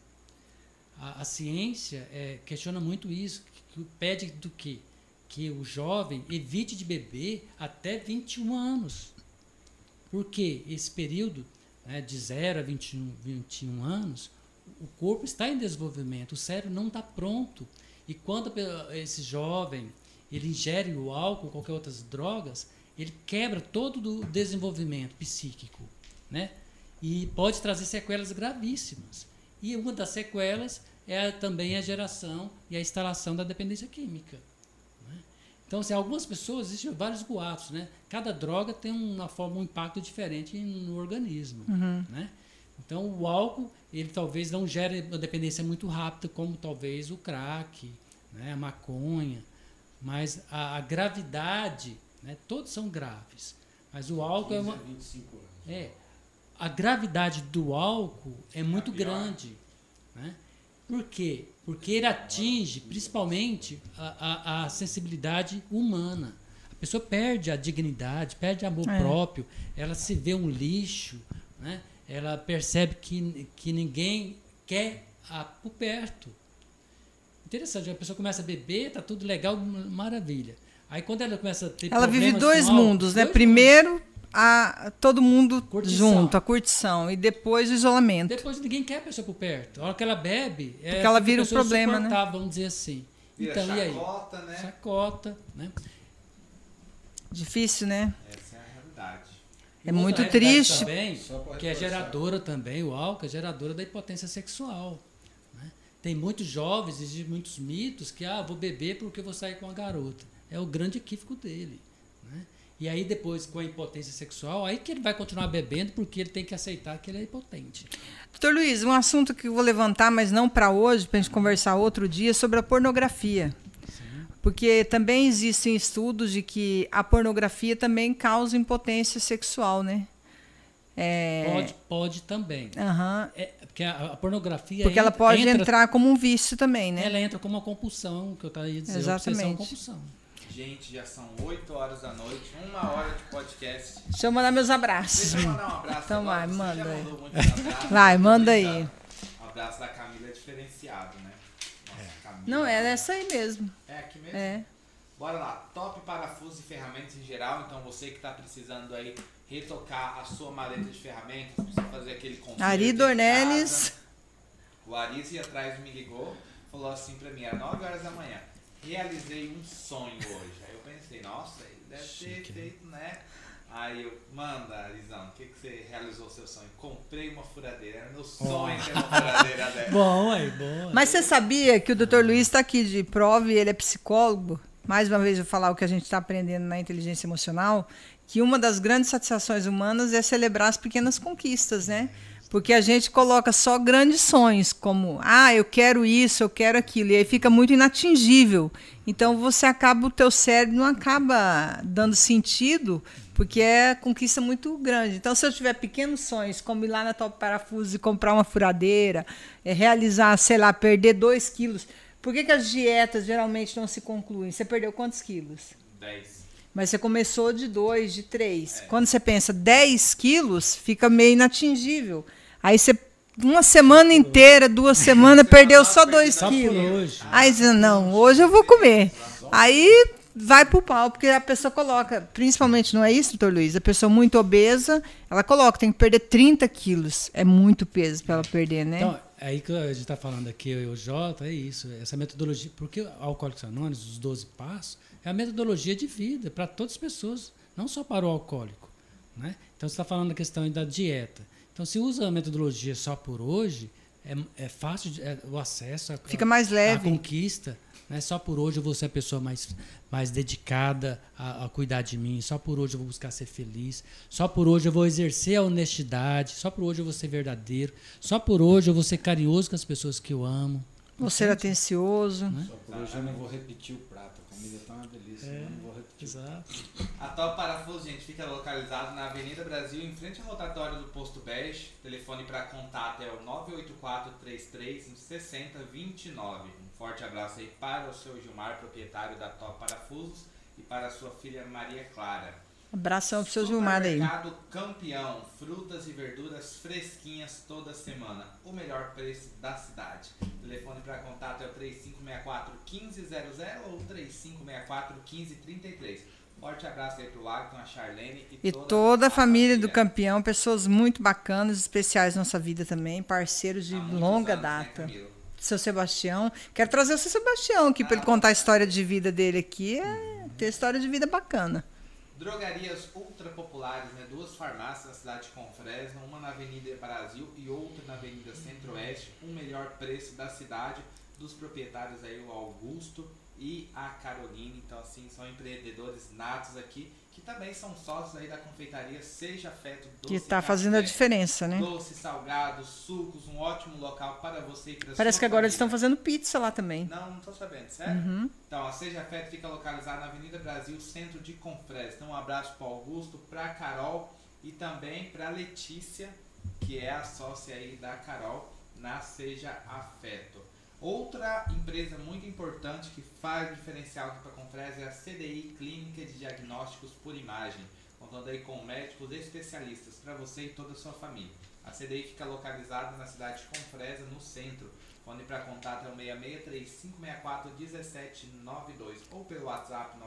A, a ciência é, questiona muito isso, que, que pede do que? Que o jovem evite de beber até 21 anos. Porque esse período né, de 0 a 21, 21 anos, o corpo está em desenvolvimento, o cérebro não está pronto. E quando esse jovem ele ingere o álcool, qualquer outras drogas, ele quebra todo o desenvolvimento psíquico, né? E pode trazer sequelas gravíssimas. E uma das sequelas é também a geração e a instalação da dependência química. Então, assim, algumas pessoas, existem vários boatos, né? Cada droga tem uma forma, um impacto diferente no organismo, uhum. né? Então, o álcool, ele talvez não gere uma dependência muito rápida, como talvez o crack, né? a maconha. Mas a, a gravidade, né? todos são graves. Mas o álcool é uma... 25 anos. É. A gravidade do álcool é muito grande, né? Por quê? Porque ele atinge principalmente a, a, a sensibilidade humana. A pessoa perde a dignidade, perde amor é. próprio, ela se vê um lixo, né? ela percebe que, que ninguém quer a, por perto. Interessante, a pessoa começa a beber, tá tudo legal, maravilha. Aí quando ela começa a ter Ela vive dois mundos, né? Dois Primeiro, mundos a todo mundo curtição. junto, a curtição, e depois o isolamento. Depois ninguém quer a pessoa por perto. A hora que ela bebe, é Porque ela vira o problema, né? Vamos dizer assim. Vira então, chacota, e aí? né? Chacota, né? Difícil, né? Essa é a realidade. É muito triste. Também, que é geradora também, o álcool é geradora da impotência sexual. Né? Tem muitos jovens, existem muitos mitos que, ah, vou beber porque vou sair com a garota. É o grande equívoco dele. E aí depois, com a impotência sexual, aí que ele vai continuar bebendo porque ele tem que aceitar que ele é impotente. Doutor Luiz, um assunto que eu vou levantar, mas não para hoje, para a gente conversar outro dia, sobre a pornografia. Sim. Porque também existem estudos de que a pornografia também causa impotência sexual, né? É, Pode, pode também. aham. É, porque a, a pornografia. Porque ela entra- pode entra- entrar como um vício também, né? Ela entra como uma compulsão, que eu estava dizendo. Exatamente. Obsessão, compulsão. Gente, já são 8 horas da noite, uma hora de podcast. Deixa eu mandar meus abraços. Deixa eu mandar um abraço Então agora, vai, você manda aí. abraços. <laughs> Vai, manda aí. Um abraço da Camila é diferenciado, né? Nossa, Camila. Não, é essa aí mesmo. É aqui mesmo? É. Bora lá, top parafusos e ferramentas em geral. Então você que está precisando aí retocar a sua maleta de ferramentas, precisa fazer aquele conserto Ari Dornelles. casa. O Ari e atrás me ligou, falou assim pra mim, às 9 horas da manhã, realizei um sonho hoje. Aí eu pensei, nossa, ele deve ter Chique, né? feito, né? Aí eu, manda, Arizão, o que, que você realizou o seu sonho? Comprei uma furadeira, era meu sonho ter uma furadeira <laughs> dessa. Bom, aí, bom. Mas você sabia que o Dr. Luiz está aqui de prova e ele é psicólogo? Mais uma vez eu vou falar o que a gente está aprendendo na inteligência emocional, que uma das grandes satisfações humanas é celebrar as pequenas conquistas, né? Porque a gente coloca só grandes sonhos, como, ah, eu quero isso, eu quero aquilo, e aí fica muito inatingível. Então você acaba, o teu cérebro não acaba dando sentido, porque é conquista muito grande. Então, se eu tiver pequenos sonhos, como ir lá na Top Parafuso e comprar uma furadeira, é, realizar, sei lá, perder 2 quilos. Por que, que as dietas geralmente não se concluem? Você perdeu quantos quilos? 10. Mas você começou de 2, de 3. Quando você pensa 10 quilos, fica meio inatingível. Aí você, uma semana inteira, duas semanas, perdeu só 2 Só por quilos. Aí você, não, hoje eu vou comer. Aí vai pro pau, porque a pessoa coloca, principalmente, não é isso, doutor Luiz? A pessoa muito obesa, ela coloca, tem que perder 30 quilos. É muito peso para ela perder, né? Então, é aí que a gente está falando aqui, eu e o Jota, é isso, essa metodologia. Porque o Alcoólicos Anônimos, os 12 passos, é a metodologia de vida para todas as pessoas, não só para o alcoólico. Né? Então, você está falando da questão da dieta. Então, se usa a metodologia só por hoje, é, é fácil de- é, o acesso, a, Fica mais a leve. conquista. Né? Só por hoje eu vou ser a pessoa mais, mais dedicada a, a cuidar de mim. Só por hoje eu vou buscar ser feliz. Só por hoje eu vou exercer a honestidade. Só por hoje eu vou ser verdadeiro. Só por hoje eu vou ser carinhoso com as pessoas que eu amo. Vou ser atencioso. Só por hoje eu não vou repetir o prato. A comida tá uma delícia, É. não vou repetir. Exato. A Top Parafuso, gente, fica localizado na Avenida Brasil, em frente ao rotatório do Posto Bege. Telefone para contato é o 984-33-6029. Um forte abraço aí para o seu Gilmar, proprietário da Top Parafusos, e para a sua filha Maria Clara. Abração pro seu Gilmar aí. Supermercado Campeão, frutas e verduras fresquinhas toda semana. O melhor preço da cidade. Telefone para contato é o 3564-1500 ou 3564-1533. Forte abraço aí pro Lagton, a Charlene e, E toda a família do campeão, pessoas muito bacanas, especiais na nossa vida também, parceiros de longa anos, né, data. Camilo? seu Sebastião. Quero trazer o seu Sebastião aqui para ele contar a história de vida dele aqui. É ter história de vida bacana. Drogarias ultra populares, né? Duas farmácias na cidade de Confresno, uma na Avenida Brasil e outra na Avenida Centro-Oeste. O melhor preço da cidade, dos proprietários aí, o Augusto e a Caroline. Então, assim, são empreendedores natos aqui, que também são sócios aí da confeitaria Seja Feto Doce Que está fazendo a diferença, né? Doce, salgado, sucos, um ótimo local para você e para Parece que agora eles estão fazendo pizza lá também. Não, não tô sabendo, sério? Uhum. Então, a Seja Feto fica localizada na Avenida Brasil, centro de Confresa. Então, um abraço para Augusto, para Carol e também para Letícia, que é a sócia aí da Carol na Seja Afeto. Outra empresa muito importante que faz diferencial aqui para Confresa é a CDI Clínica de Diagnósticos por Imagem, contando aí com médicos especialistas para você e toda a sua família. A CDI fica localizada na cidade de Confresa, no centro. Fone para contato é o 663-564-1792 ou pelo WhatsApp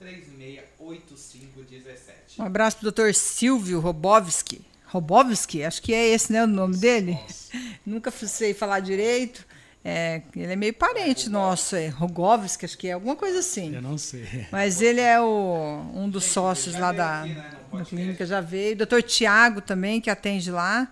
984-368517. Um abraço pro Dr. Silvio Robovski. Robovski, acho que é esse, né, o nome dele? <laughs> Nunca sei falar direito. É, ele é meio parente nosso, é Rogovski, acho que é alguma coisa assim. Eu não sei. Mas ele é o, um dos sócios lá da, aqui, né, da clínica, já veio. Doutor Tiago também, que atende lá.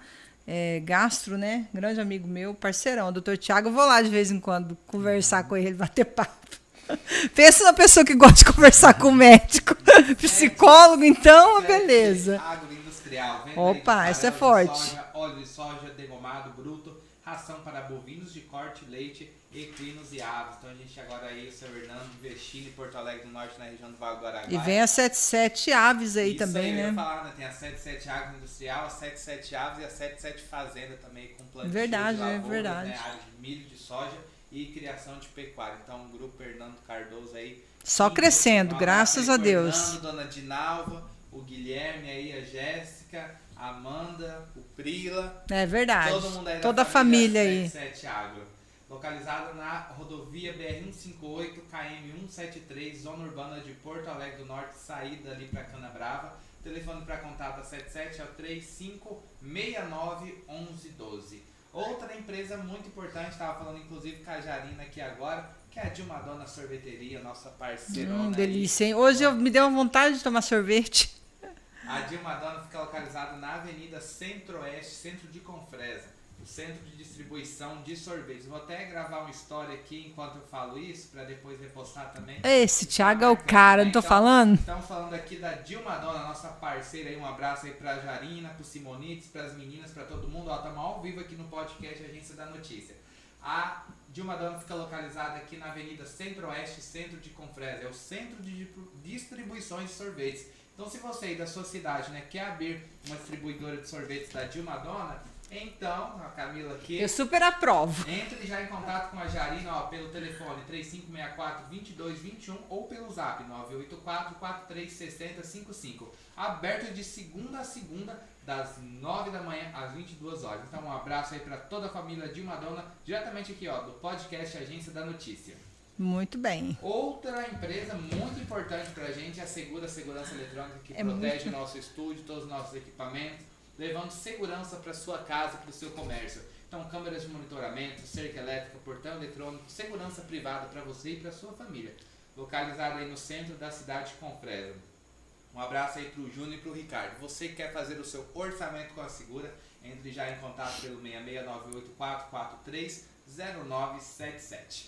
É, gastro, né? Grande amigo meu, parceirão. Doutor Tiago, eu vou lá de vez em quando conversar com ele, bater papo. <laughs> Pensa na pessoa que gosta de conversar com o médico. <laughs> Psicólogo, então, beleza. Agroindustrial. Venda Opa, essa é forte. Soja, óleo de soja degomado bruto, ração para bovinos de corte, leite equinos e aves. Então a gente agora aí, o seu Hernando, investindo em Porto Alegre do Norte, na região do Vale do Guaraguá. E vem a 77 aves aí Isso também, aí, eu ia né? falar, né? Tem a 77 Agro Industrial, a 77 Aves e a 77 Fazenda também, com plantio Verdade, de é lavouras, verdade. Né? área de milho, de soja e criação de pecuária. Então, o grupo Fernando Cardoso aí. Só Sim, crescendo, graças a Deus. Fernando, dona Dinalva, o Guilherme aí, a Jéssica, Amanda, o Prila. É verdade. Todo mundo aí da Toda a família aí. 77 Agro. Localizado na rodovia BR-158, KM-173, zona urbana de Porto Alegre do Norte, saída ali para Cana Brava. Telefone para contato a 77 é o 35691112. Outra empresa muito importante, estava falando inclusive com a Jarina aqui agora, que é a Dilma Dona Sorveteria, nossa parceira. Hum, delícia, hein? Hoje eu me deu uma vontade de tomar sorvete. A Dilma Dona fica localizada na Avenida Centro-Oeste, centro de Confresa, o centro de distribuição de sorvetes. Vou até gravar uma história aqui enquanto eu falo isso, para depois repostar também. Esse Thiago é o cara, não tô Então, falando? Estamos falando aqui da Dilma Dona, nossa parceira aí. Um abraço aí pra Jarina, pro Simonites, pras meninas, pra todo mundo. Ó, estamos ao vivo aqui no podcast Agência da Notícia. A Dilma Dona fica localizada aqui na Avenida Centro-Oeste, centro de Confresa. É o centro de distribuições de sorvetes. Então, se você aí da sua cidade né, quer abrir uma distribuidora de sorvetes da Dilma Dona, então, a Camila aqui. Eu super aprovo. Entre já em contato com a Jarina ó, pelo telefone 3564-2221 ou pelo zap 984-436055. Aberto de segunda a segunda, das 9 da manhã às 22 horas. Então, um abraço aí para toda a família de Madonna, diretamente aqui ó, do podcast Agência da Notícia. Muito bem. Outra empresa muito importante para a gente é a Segura Segurança Eletrônica, que É protege o nosso estúdio, todos os nossos equipamentos, levando segurança para sua casa, para o seu comércio. Então, câmeras de monitoramento, cerca elétrica, portão eletrônico, segurança privada para você e para sua família. Localizado aí no centro da cidade de Confresa. Um abraço aí pro Júnior e pro Ricardo. Você que quer fazer o seu orçamento com a Segura, entre já em contato pelo 66984430977.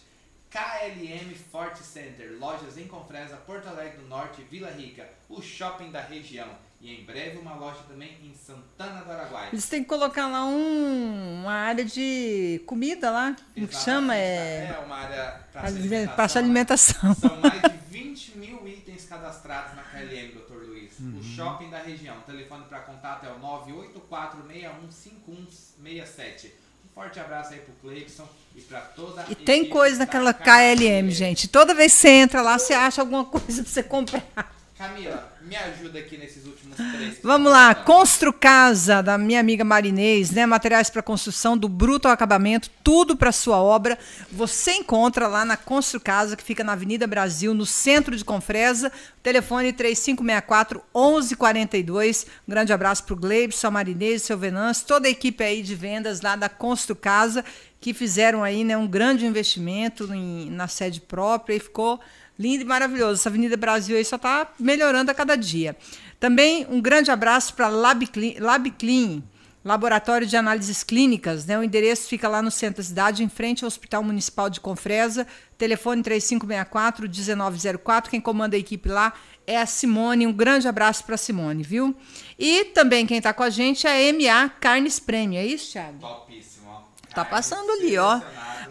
KLM Forte Center, lojas em Confresa, Porto Alegre do Norte, Vila Rica, o shopping da região. E em breve uma loja também em Santana do Araguaia. Eles têm que colocar lá um, uma área de comida lá. Como que chama? É. É uma área para Praça de alimentação. São mais de 20 mil itens cadastrados na KLM, Dr. Luiz. O shopping da região. O telefone para contato é o 984615167. Um forte abraço aí pro Cleibson e para toda a E tem coisa naquela KLM, gente. Toda vez que você entra lá, você acha alguma coisa pra você comprar. Camila, me ajuda aqui nesses últimos três. <laughs> Vamos lá. Constru Casa, da minha amiga Marinês, né? Materiais para construção, do bruto ao acabamento, tudo para sua obra. Você encontra lá na Constru Casa, que fica na Avenida Brasil, no centro de Confresa. Telefone 3564 1142. Um grande abraço para o Gleibson, a Marinês, seu Venâncio, toda a equipe aí de vendas lá da Constru Casa, que fizeram aí né, um grande investimento em- na sede própria e ficou lindo e maravilhoso. Essa Avenida Brasil aí só está melhorando a cada dia. Também um grande abraço para Lab Lab Clean, Laboratório de Análises Clínicas. Né? O endereço fica lá no centro da cidade, em frente ao Hospital Municipal de Confresa. Telefone 3564-1904. Quem comanda a equipe lá é a Simone. Um grande abraço para a Simone, viu? E também quem está com a gente é a MA Carnes Prêmio. É isso, Thiago? Topíssimo, ó. Tá passando ali, ó.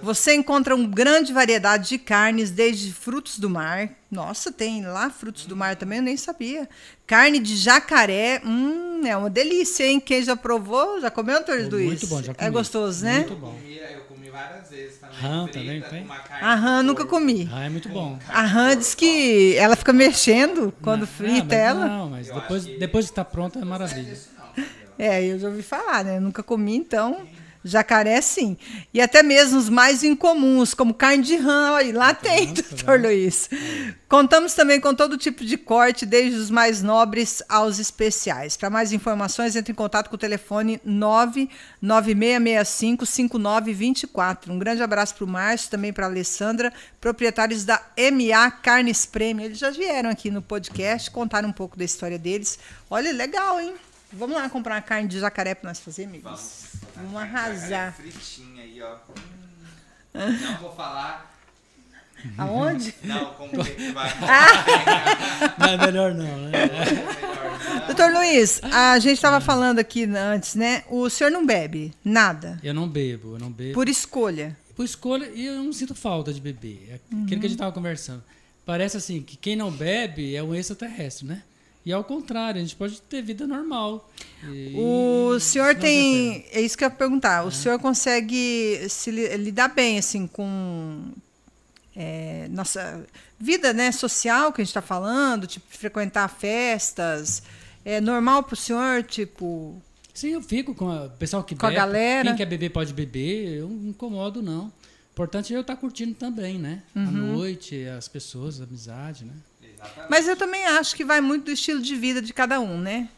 Você encontra uma grande variedade de carnes, desde frutos do mar. Nossa, tem lá frutos do mar também, eu nem sabia. Carne de jacaré, hum, é uma delícia, hein? Quem já provou, já comeu, Antônio Muito Luiz? bom, já É comi. gostoso, né? Muito bom. eu comi várias vezes também. Rã frita, também, com tem? A rã nunca comi. Ah, é muito bom. A rã diz que ela fica mexendo quando Não, frita mas ela. Não, mas depois, depois que está pronta é maravilha. Não. É, eu já ouvi falar, né? Eu nunca comi, então. Jacaré, sim. E até mesmo os mais incomuns, como carne de rã, aí lá tem, Nossa, <laughs> doutor né? Luiz. Contamos também com todo tipo de corte, desde os mais nobres aos especiais. Para mais informações, entre em contato com o telefone 99665-5924. Um grande abraço para o Márcio, também para a Alessandra, proprietários da MA Carnes Prêmio. Eles já vieram aqui no podcast, contaram um pouco da história deles. Olha, legal, hein? Vamos lá comprar uma carne de jacaré para nós fazer, amigos? Vamos. Vamos arrasar. Fritinha aí, ó. Não vou falar. Aonde? Não, como que vai. <laughs> Não é melhor não, né? Doutor Luiz, a gente estava falando aqui antes, né? O senhor não bebe nada, Eu não bebo, eu não bebo. por escolha. por escolha, e eu não sinto falta de beber. É aquilo que a gente estava conversando. Parece assim que quem não bebe é um extraterrestre, né? E ao contrário, a gente pode ter vida normal. E- O senhor tem. É isso que eu ia perguntar. O senhor consegue se li- lidar bem assim com é, nossa vida né, social que a gente está falando, tipo, frequentar festas. É normal para o senhor, tipo. Sim, eu fico com a- o pessoal que Com a bebe. galera. Quem quer beber pode beber, eu não incomodo, não. O importante é eu estar curtindo também, né? Uhum. noite, as pessoas, a amizade, né? Mas eu também acho que vai muito do estilo de vida de cada um, né?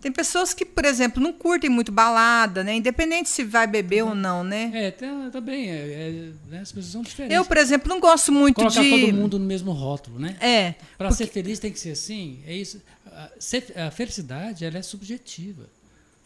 Tem pessoas que, por exemplo, não curtem muito balada, né? Independente se vai beber ou não, né? É, tá, tá bem, é, é, né, as pessoas são diferentes. Eu, por exemplo, não gosto muito Colocar de. todo mundo no mesmo rótulo, né? É. Para porque- ser feliz tem que ser assim, é isso. A, ser- a felicidade, ela é subjetiva.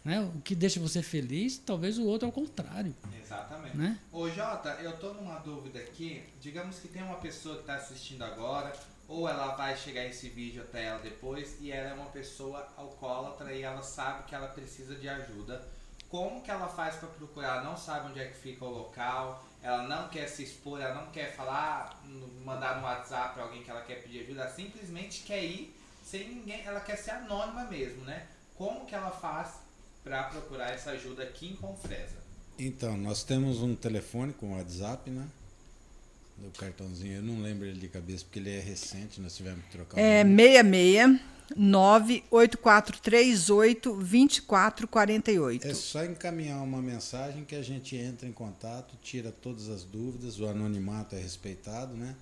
Né? O que deixa você feliz, talvez o outro ao contrário, Exatamente. né? Ô Jota, eu tô numa dúvida aqui. Digamos que tem uma pessoa que tá assistindo agora, ou ela vai chegar esse vídeo até ela depois, e ela é uma pessoa alcoólatra e ela sabe que ela precisa de ajuda. Como que ela faz para procurar? Ela não sabe onde é que fica o local, ela não quer se expor, ela não quer falar, mandar no WhatsApp pra alguém que ela quer pedir ajuda, ela simplesmente quer ir sem ninguém, ela quer ser anônima mesmo, né? Como que ela faz para procurar essa ajuda aqui em Confresa? Então, nós temos um telefone com WhatsApp, né? Do cartãozinho, eu não lembro ele de cabeça porque ele é recente, nós tivemos que trocar o É número. 66 98438 2448. É só encaminhar uma mensagem que a gente entra em contato, tira todas as dúvidas, o anonimato é respeitado, né?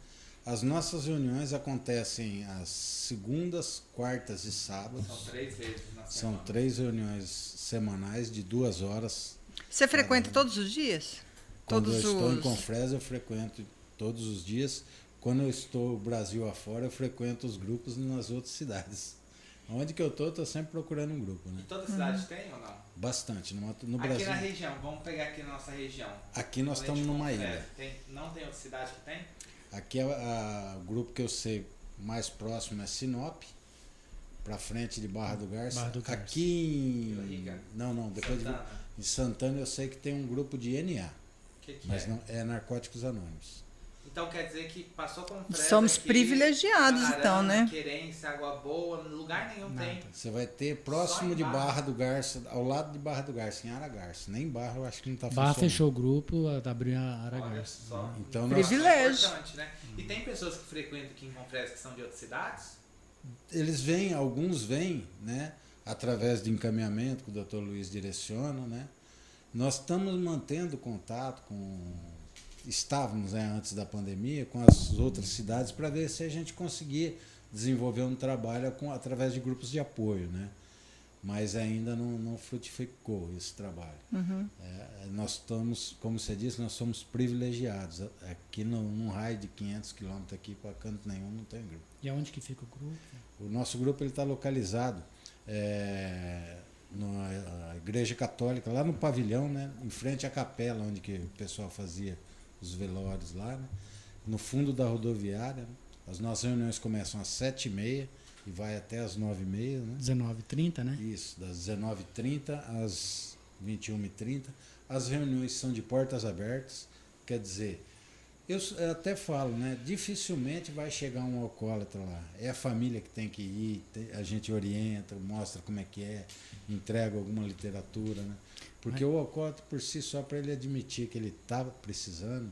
As nossas reuniões acontecem às segundas, quartas e sábados. São três vezes na São semana. três reuniões semanais de duas horas. Você frequenta todos os dias? Quando Todos eu estou em. Confresa, eu frequento todos os dias. Quando eu estou Brasil afora, eu frequento os grupos nas outras cidades. Onde que eu estou, eu estou sempre procurando um grupo, né? E toda cidade tem ou não? Bastante. No, no aqui Brasil. na região, vamos pegar aqui na nossa região. Aqui nós estamos numa ilha. Tem, não tem outra cidade que tem? Aqui é a- o grupo que eu sei mais próximo é Sinop, para frente de Barra do Garça. Barra do Garça. Aqui em. Não, não, depois de, Santana. em Santana eu sei que tem um grupo de NA, O que, que mas é? não é Narcóticos Anônimos. Então quer dizer que passou com Confresa Somos aqui, privilegiados, então, né? Querência, Água Boa, lugar nenhum tem. Você vai ter próximo de Barra. Barra do Garça, ao lado de Barra do Garça, em Aragarça. Nem Barra eu acho que não está Barra funcionando. fechou o grupo, abriu a Olha Aragarça. só. Então nós, Privilégio. é importante, né? E tem pessoas que frequentam aqui em Confresa que são de outras cidades? eles vêm, alguns vêm, né, através de encaminhamento que o Dr. Luiz direciona, né? Nós estamos mantendo contato com estávamos né, antes da pandemia com as outras cidades para ver se a gente conseguia desenvolver um trabalho com, através de grupos de apoio, né? Mas ainda não, não frutificou esse trabalho. Uhum. É, nós estamos, como você disse, nós somos privilegiados. Aqui no, num raio de 500 quilômetros aqui para canto nenhum não tem grupo. E aonde que fica o grupo? O nosso grupo está localizado é, na Igreja Católica, lá no pavilhão, né, em frente à capela onde que o pessoal fazia os velórios lá, né, no fundo da rodoviária. né. As nossas reuniões começam às sete e meia vai até às nove e meia, né? 19h30, né? Isso, das 19h30 às 21h30. As reuniões são de portas abertas, quer dizer, eu até falo, né? Dificilmente vai chegar um alcoólatra lá. É a família que tem que ir, a gente orienta, mostra como é que é, entrega alguma literatura, né? Porque o alcoólatra por si só, para ele admitir que ele estava precisando,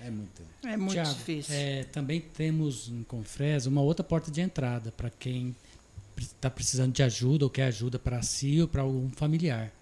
é muito. É muito Tiago, difícil. é, também temos em Confresa uma outra porta de entrada para quem está precisando de ajuda ou quer ajuda para si ou para algum familiar,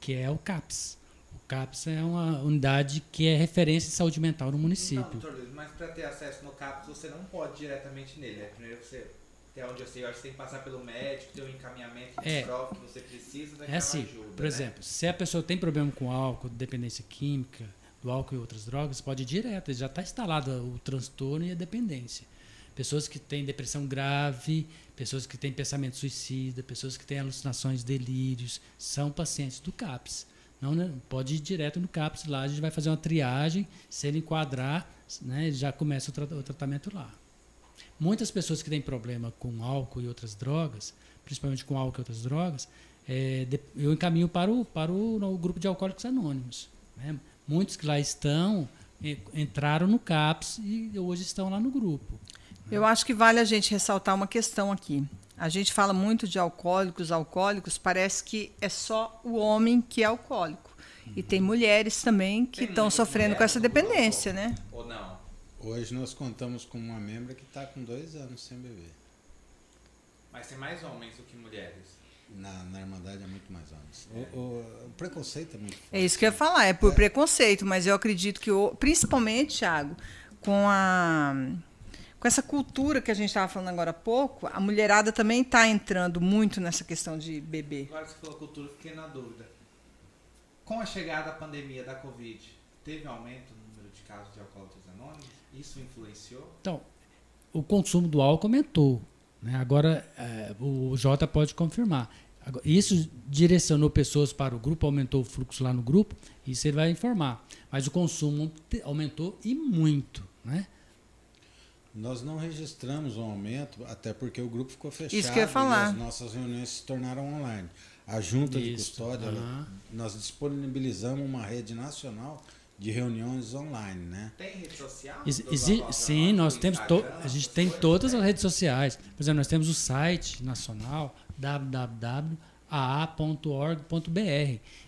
que é o CAPS. O CAPS é uma unidade que é referência em saúde mental no município. Então, doutor Luiz, mas para ter acesso no CAPS você não pode diretamente nele. Né? Primeiro você, até onde eu sei, eu acho que tem que passar pelo médico, ter um encaminhamento que É. prova que você precisa daquela É assim, ajuda. por né? exemplo, se a pessoa tem problema com álcool, dependência química, do álcool e outras drogas, pode ir direto, já está instalado o transtorno e a dependência. Pessoas que têm depressão grave, pessoas que têm pensamento suicida, pessoas que têm alucinações, delírios, são pacientes do CAPS. Não, né, pode ir direto no CAPS lá, a gente vai fazer uma triagem, se ele enquadrar, né, já começa o, tra- o tratamento lá. Muitas pessoas que têm problema com álcool e outras drogas, principalmente com álcool e outras drogas, é, de- eu encaminho para o, para o, no grupo de alcoólicos anônimos. né? Muitos que lá estão entraram no CAPS e hoje estão lá no grupo. Eu acho que vale a gente ressaltar uma questão aqui. A gente fala muito de alcoólicos, alcoólicos, parece que é só o homem que é alcoólico. Uhum. E tem mulheres também que estão sofrendo com essa dependência, né? Ou não? Hoje nós contamos com uma membra que está com dois anos sem beber. Mas tem mais homens do que mulheres. Na, na Irmandade é muito mais homens. O, o, o, preconceito é muito forte. É isso que eu ia falar, é por é. preconceito, mas eu acredito que, principalmente, Thiago, com a com essa cultura que a gente estava falando agora há pouco, a mulherada também está entrando muito nessa questão de beber. Agora você falou cultura, fiquei na dúvida. Com a chegada da pandemia da Covid, teve aumento no número de casos de alcoólatras anônimos? Isso influenciou? Então, o consumo do álcool aumentou. Né? Agora, é, o Jota pode confirmar. Isso direcionou pessoas para o grupo, aumentou o fluxo lá no grupo, isso ele vai informar. Mas o consumo aumentou e muito. Né? Nós não registramos um aumento, até porque o grupo ficou fechado Isso que eu ia falar. e as nossas reuniões se tornaram online. A junta Isso. de custódia, uhum. ela, nós disponibilizamos uma rede nacional de reuniões online, né? Tem rede social? Exi sim, nós temos to a gente tem todas as redes sociais. Por exemplo, nós temos o site nacional www.aa.org.br.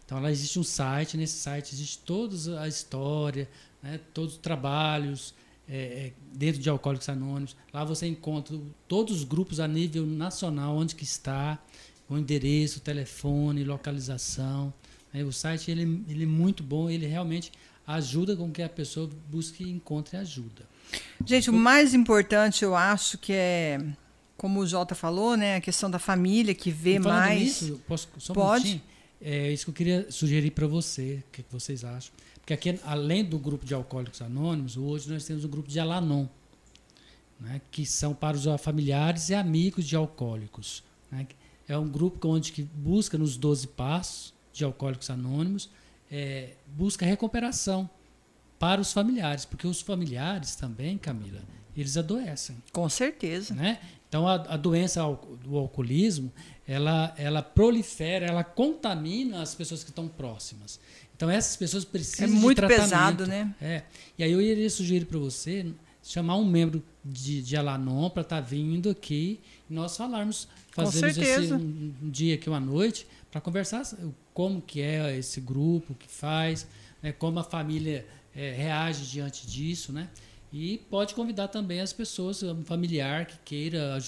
Então lá existe um site, nesse site existe toda a história, né, todos os trabalhos, é, é, dentro de Alcoólicos Anônimos. Lá você encontra todos os grupos a nível nacional, onde que está, o endereço, o telefone, localização. O site ele, ele é muito bom, ele realmente ajuda com que a pessoa busque e encontre ajuda. Gente, o mais importante eu acho que é, como o Jota falou, né, a questão da família que vê mais. Nisso, posso, só um Pode? É isso que eu queria sugerir para você, o que vocês acham. Porque aqui, além do grupo de alcoólicos anônimos, hoje nós temos o grupo de Alanon, né, que são para os familiares e amigos de alcoólicos. Né, é um grupo onde que busca nos 12 passos de alcoólicos anônimos, é, busca recuperação para os familiares, porque os familiares também, Camila, eles adoecem. Com certeza. Né? Então a, a doença do alcoolismo, ela, ela prolifera, ela contamina as pessoas que estão próximas. Então essas pessoas precisam é muito de tratamento. pesado, né? É. E aí eu iria sugerir para você chamar um membro de, de Alanon para estar tá vindo aqui e nós falarmos, fazermos esse um, um, dia aqui uma noite para conversar como que é esse grupo, o que faz, né, como a família é, reage diante disso, né? E pode convidar também as pessoas, um familiar que queira,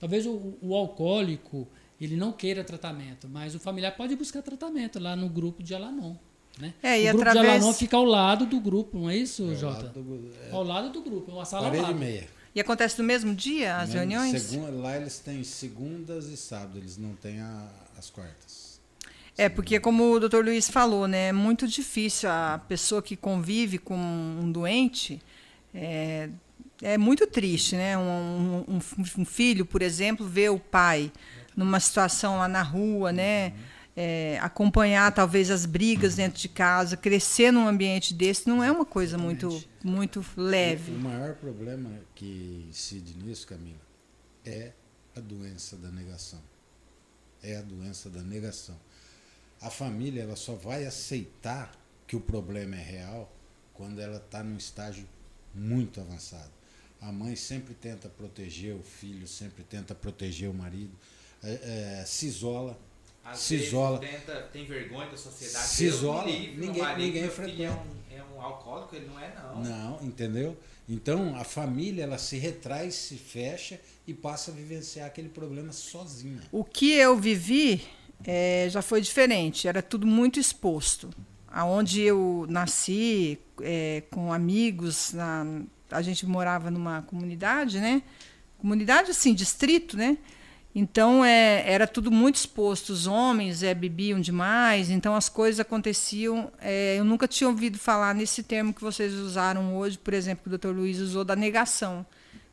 talvez o, o alcoólico ele não queira tratamento, mas o familiar pode buscar tratamento lá no grupo de Alanon. Né? É, e o grupo através... de Alanon fica ao lado do grupo, não é isso, é Jota? Do, é... Ao lado do grupo, é uma sala Parede ao lado. meia. E acontece no mesmo dia as mesmo, reuniões? Segunda, lá eles têm segundas e sábados, eles não têm a, as quartas. É, porque como o doutor Luiz falou, né, é muito difícil a pessoa que convive com um doente, é, é muito triste, né? Um, um, um filho, por exemplo, ver o pai numa situação lá na rua, né? É, acompanhar talvez as brigas dentro de casa, crescer num ambiente desse não é uma coisa muito, muito leve. O maior problema que incide nisso, Camila, é a doença da negação. É a doença da negação. A família ela só vai aceitar que o problema é real quando ela está num estágio muito avançado. A mãe sempre tenta proteger o filho, sempre tenta proteger o marido, é, é, se isola, às se isola. Tenta, tem vergonha da sociedade. Se isola, livre, ninguém, marido, ninguém frequenta. É um, é um alcoólico, ele não é não. Não, entendeu? Então a família ela se retrai, se fecha e passa a vivenciar aquele problema sozinha. O que eu vivi é, já foi diferente, era tudo muito exposto. Aonde eu nasci, é, com amigos, na, a gente morava numa comunidade, né? Comunidade assim, distrito, né? Então é, era tudo muito exposto. Os homens é, bebiam demais, então as coisas aconteciam. É, eu nunca tinha ouvido falar nesse termo que vocês usaram hoje, por exemplo, que o Dr. Luiz usou da negação.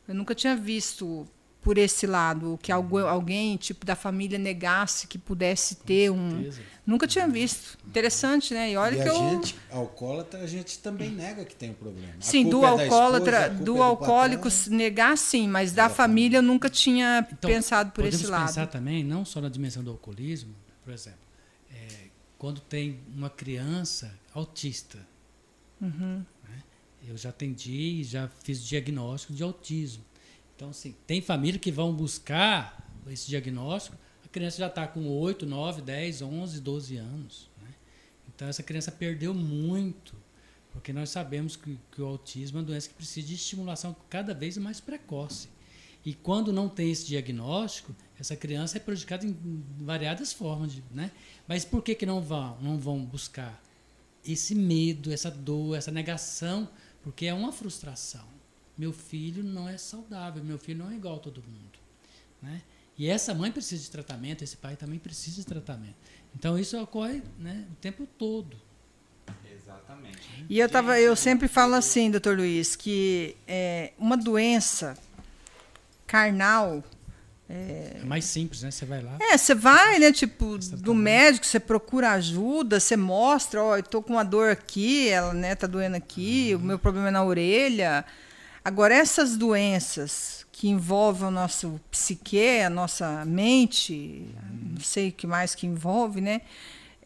Eu nunca tinha visto por esse lado, que alguém, tipo da família, negasse que pudesse ter um. Nunca tinha visto. Interessante, né? E olha e que a eu. gente, alcoólatra, a gente também nega que tem um problema. Sim, do é alcoólatra, esposa, do é do alcoólico patrão. negar sim, mas da família eu nunca tinha então, pensado por esse lado. pensar também, não só na dimensão do alcoolismo, por exemplo, é, quando tem uma criança autista. Uhum. Né? Eu já atendi e já fiz diagnóstico de autismo. Então, assim, tem família que vão buscar esse diagnóstico, a criança já está com 8, 9, 10, 11, 12 anos. Né? Então, essa criança perdeu muito, porque nós sabemos que, que o autismo é uma doença que precisa de estimulação cada vez mais precoce. E quando não tem esse diagnóstico, essa criança é prejudicada em variadas formas, de, né? Mas por que, que não vão, não vão buscar esse medo, essa dor, essa negação? Porque é uma frustração. Meu filho não é saudável, meu filho não é igual a todo mundo, né? E essa mãe precisa de tratamento, esse pai também precisa de tratamento. Então isso ocorre né, o tempo todo. Exatamente. E eu, tava, eu sempre falo assim, doutor Luiz, que é, uma doença carnal. É, é mais simples, né? Você vai lá. É, você vai, né? Tipo, do médico, você procura ajuda, você mostra, ó, eu tô com uma dor aqui, ela, né, tá doendo aqui, uhum. o meu problema é na orelha. Agora, essas doenças que envolvem o nosso psique, a nossa mente, não sei o que mais que envolve, né?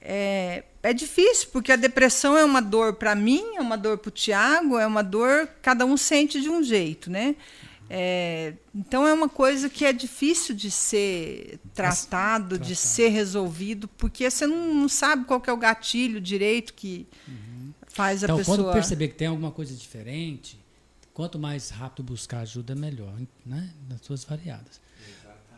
É, é difícil, porque a depressão é uma dor para mim, é uma dor para o Tiago, é uma dor, cada um sente de um jeito, né? É, então é uma coisa que é difícil de ser tratado, de ser resolvido, porque você não, não, sabe qual é o gatilho direito que uhum. faz então, a pessoa. Quando perceber que tem alguma coisa diferente, quanto mais rápido buscar ajuda, melhor, né? Nas suas variadas.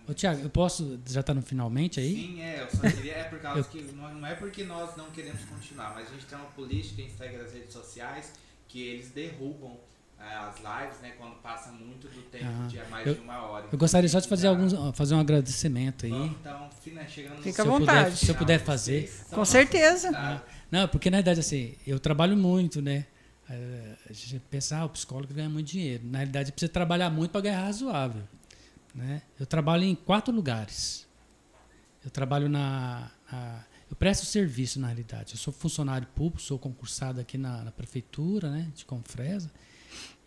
Ô, Tiago, eu posso. Já está no finalmente aí? Sim, é. Eu só queria. É por causa eu... que. Não é porque nós não queremos continuar, mas a gente tem uma política em Instagram das redes sociais que eles derrubam é, as lives, né, quando passa muito do tempo ah, de mais eu, de uma hora. Eu gostaria só de fazer alguns, fazer um agradecimento aí. Então, chegando Fica à vontade. Puder, se eu puder fazer. Com certeza. Não, porque na verdade assim, eu trabalho muito, né? É, a gente pensa, ah, o psicólogo ganha muito dinheiro. Na realidade, precisa trabalhar muito para ganhar razoável. Né? Eu trabalho em quatro lugares. Eu trabalho na, na, Eu presto serviço, na realidade. Eu sou funcionário público, sou concursado aqui na, na prefeitura né, de Confresa.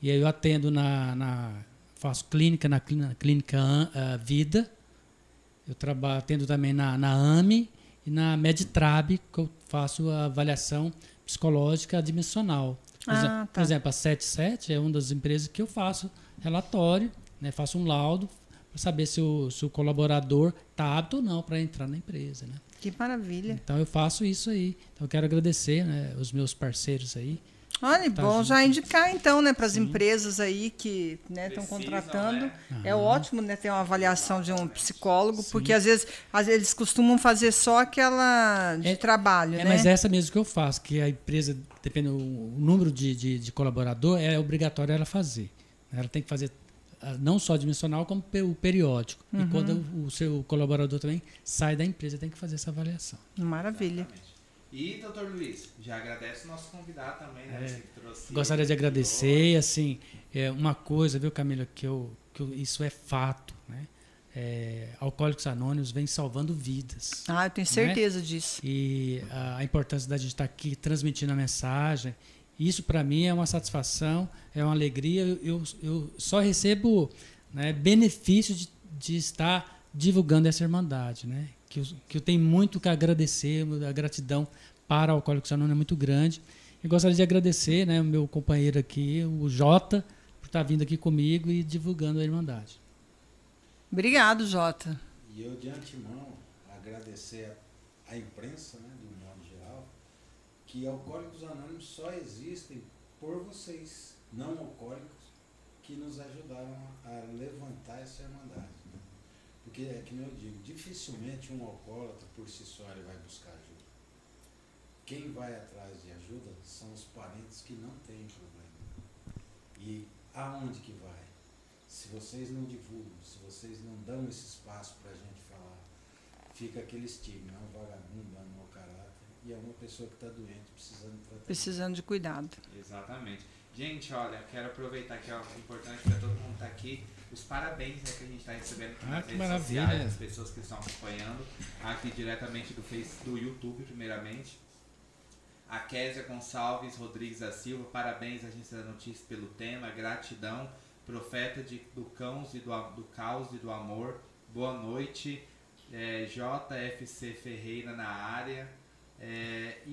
E aí eu atendo na, na faço clínica na clínica, clínica uh, Vida. Eu trabalho, atendo também na, na AME e na Meditrab, que eu faço a avaliação psicológica dimensional. Por, ah, exemplo, tá. por exemplo, a 77 é uma das empresas que eu faço relatório, né, faço um laudo para saber se o, se o colaborador está apto ou não para entrar na empresa. Né? Que maravilha. Então eu faço isso aí. Então eu quero agradecer né, os meus parceiros aí Olha, tá bom junto. já indicar então, né, para as empresas aí que estão né, contratando. Né? É ótimo, né, ter uma avaliação de um psicólogo, Sim. porque às vezes, às vezes eles costumam fazer só aquela de é, trabalho, é, né? Mas é essa mesmo que eu faço, que a empresa, dependendo do número de, de, de colaborador, é obrigatório ela fazer. Ela tem que fazer ah, não só dimensional, como o periódico. Uhum. E quando o seu colaborador também sai da empresa, tem que fazer essa avaliação. Maravilha. Exatamente. E, doutor Luiz, já agradece o nosso convidado também, né? É, trouxe, gostaria de agradecer, assim, é uma coisa, viu, Camila, que, eu, que eu, isso é fato, né? É, Alcoólicos Anônimos vem salvando vidas. Ah, eu tenho né? certeza né? disso. E a, a, importância da gente estar aqui transmitindo a mensagem, isso para mim é uma satisfação, é uma alegria. Eu, eu, eu só recebo né, benefício de, de estar divulgando essa irmandade, né? que eu, que eu tenho muito que agradecer, a gratidão para Alcoólicos Anônimos é muito grande. E gostaria de agradecer né, o meu companheiro aqui, o Jota, por estar vindo aqui comigo e divulgando a Irmandade. Obrigado, Jota. E eu, de antemão, agradecer à imprensa, né, do modo geral, que Alcoólicos Anônimos só existem por vocês, não alcoólicos, que nos ajudaram a levantar essa Irmandade. Porque é que eu digo, dificilmente um alcoólatra por si só ele vai buscar ajuda. Quem vai atrás de ajuda são os parentes que não têm problema. E aonde que vai? Se vocês não divulgam, se vocês não dão esse espaço para a gente falar, fica aquele estigma, é um vagabundo, é um mau caráter, e é uma pessoa que está doente, precisando de tratamento. Precisando de cuidado. Exatamente. Gente, olha, quero aproveitar que é importante para todo mundo estar tá aqui os parabéns né, que a gente está recebendo aqui ah, nas redes maravilha. sociais, as pessoas que estão acompanhando aqui diretamente do Face, do YouTube, primeiramente. A Késia Gonçalves Rodrigues da Silva, parabéns, Agência da Notícia, pelo tema, gratidão, profeta de, do, cãos e do, do caos e do amor, boa noite, é, JFC Ferreira na área, É,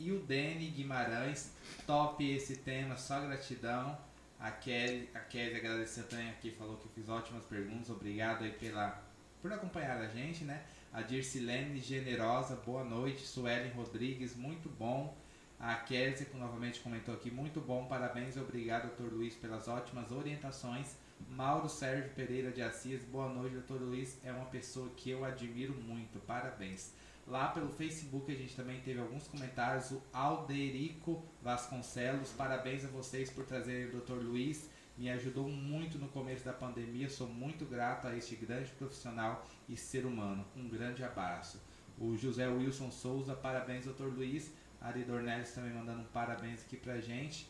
o Dene Guimarães, top esse tema, só gratidão. A Kelly, a Kelly agradeceu também aqui, falou que fiz ótimas perguntas, obrigado aí pela, por acompanhar a gente, né? A Dircilene Generosa, boa noite. Suelen Rodrigues, muito bom. A Kézia, que novamente comentou aqui, muito bom, parabéns, obrigado, doutor Luiz, pelas ótimas orientações. Mauro Sérgio Pereira de Assis, boa noite, doutor Luiz, é uma pessoa que eu admiro muito, parabéns. Lá pelo Facebook a gente também teve alguns comentários, o Alderico Vasconcelos, parabéns a vocês por trazerem o doutor Luiz, me ajudou muito no começo da pandemia, sou muito grato a este grande profissional e ser humano. Um grande abraço. O José Wilson Souza, parabéns, doutor Luiz. Ari Dornelles também mandando um parabéns aqui pra gente.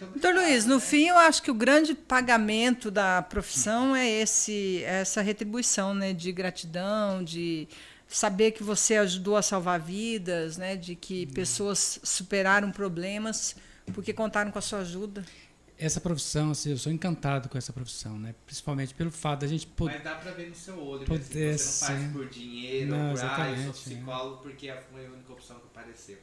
Doutor Luiz, no né? fim eu acho que o grande pagamento da profissão é esse, essa retribuição, né, de gratidão, de saber que você ajudou a salvar vidas, né, de que pessoas superaram problemas porque contaram com a sua ajuda. Essa profissão, assim, eu sou encantado com essa profissão, né? Principalmente pelo fato da gente poder. Mas dá pra ver no seu olho, né? Poder Se você não faz por dinheiro, Não, por ah, eu sou exatamente, psicólogo porque foi a única opção que apareceu.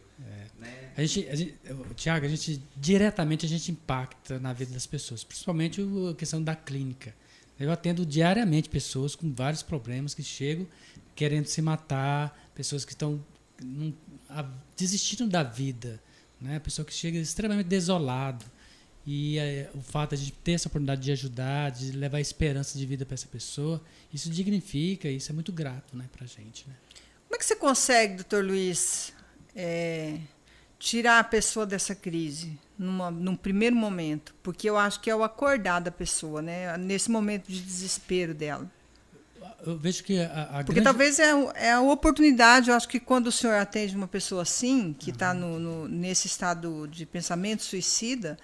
Né? A gente, a gente, Tiago, a gente diretamente a gente impacta na vida das pessoas, principalmente a questão da clínica. Eu atendo diariamente pessoas com vários problemas que chegam querendo se matar, pessoas que estão desistindo da vida, né? Pessoa que chega extremamente desolado. E eh, o fato de a ter essa oportunidade de ajudar, de levar esperança de vida para essa pessoa, isso dignifica, isso é muito grato, né, pra gente, né? Como é que você consegue, doutor Luiz, é, tirar a pessoa dessa crise numa, num primeiro momento? Porque eu acho que é o acordar da pessoa, né? Nesse momento de desespero dela. Eu vejo que a, a Porque grande... talvez é, é a oportunidade, eu acho que quando o senhor atende uma pessoa assim, que está no, no- nesse estado de pensamento suicida,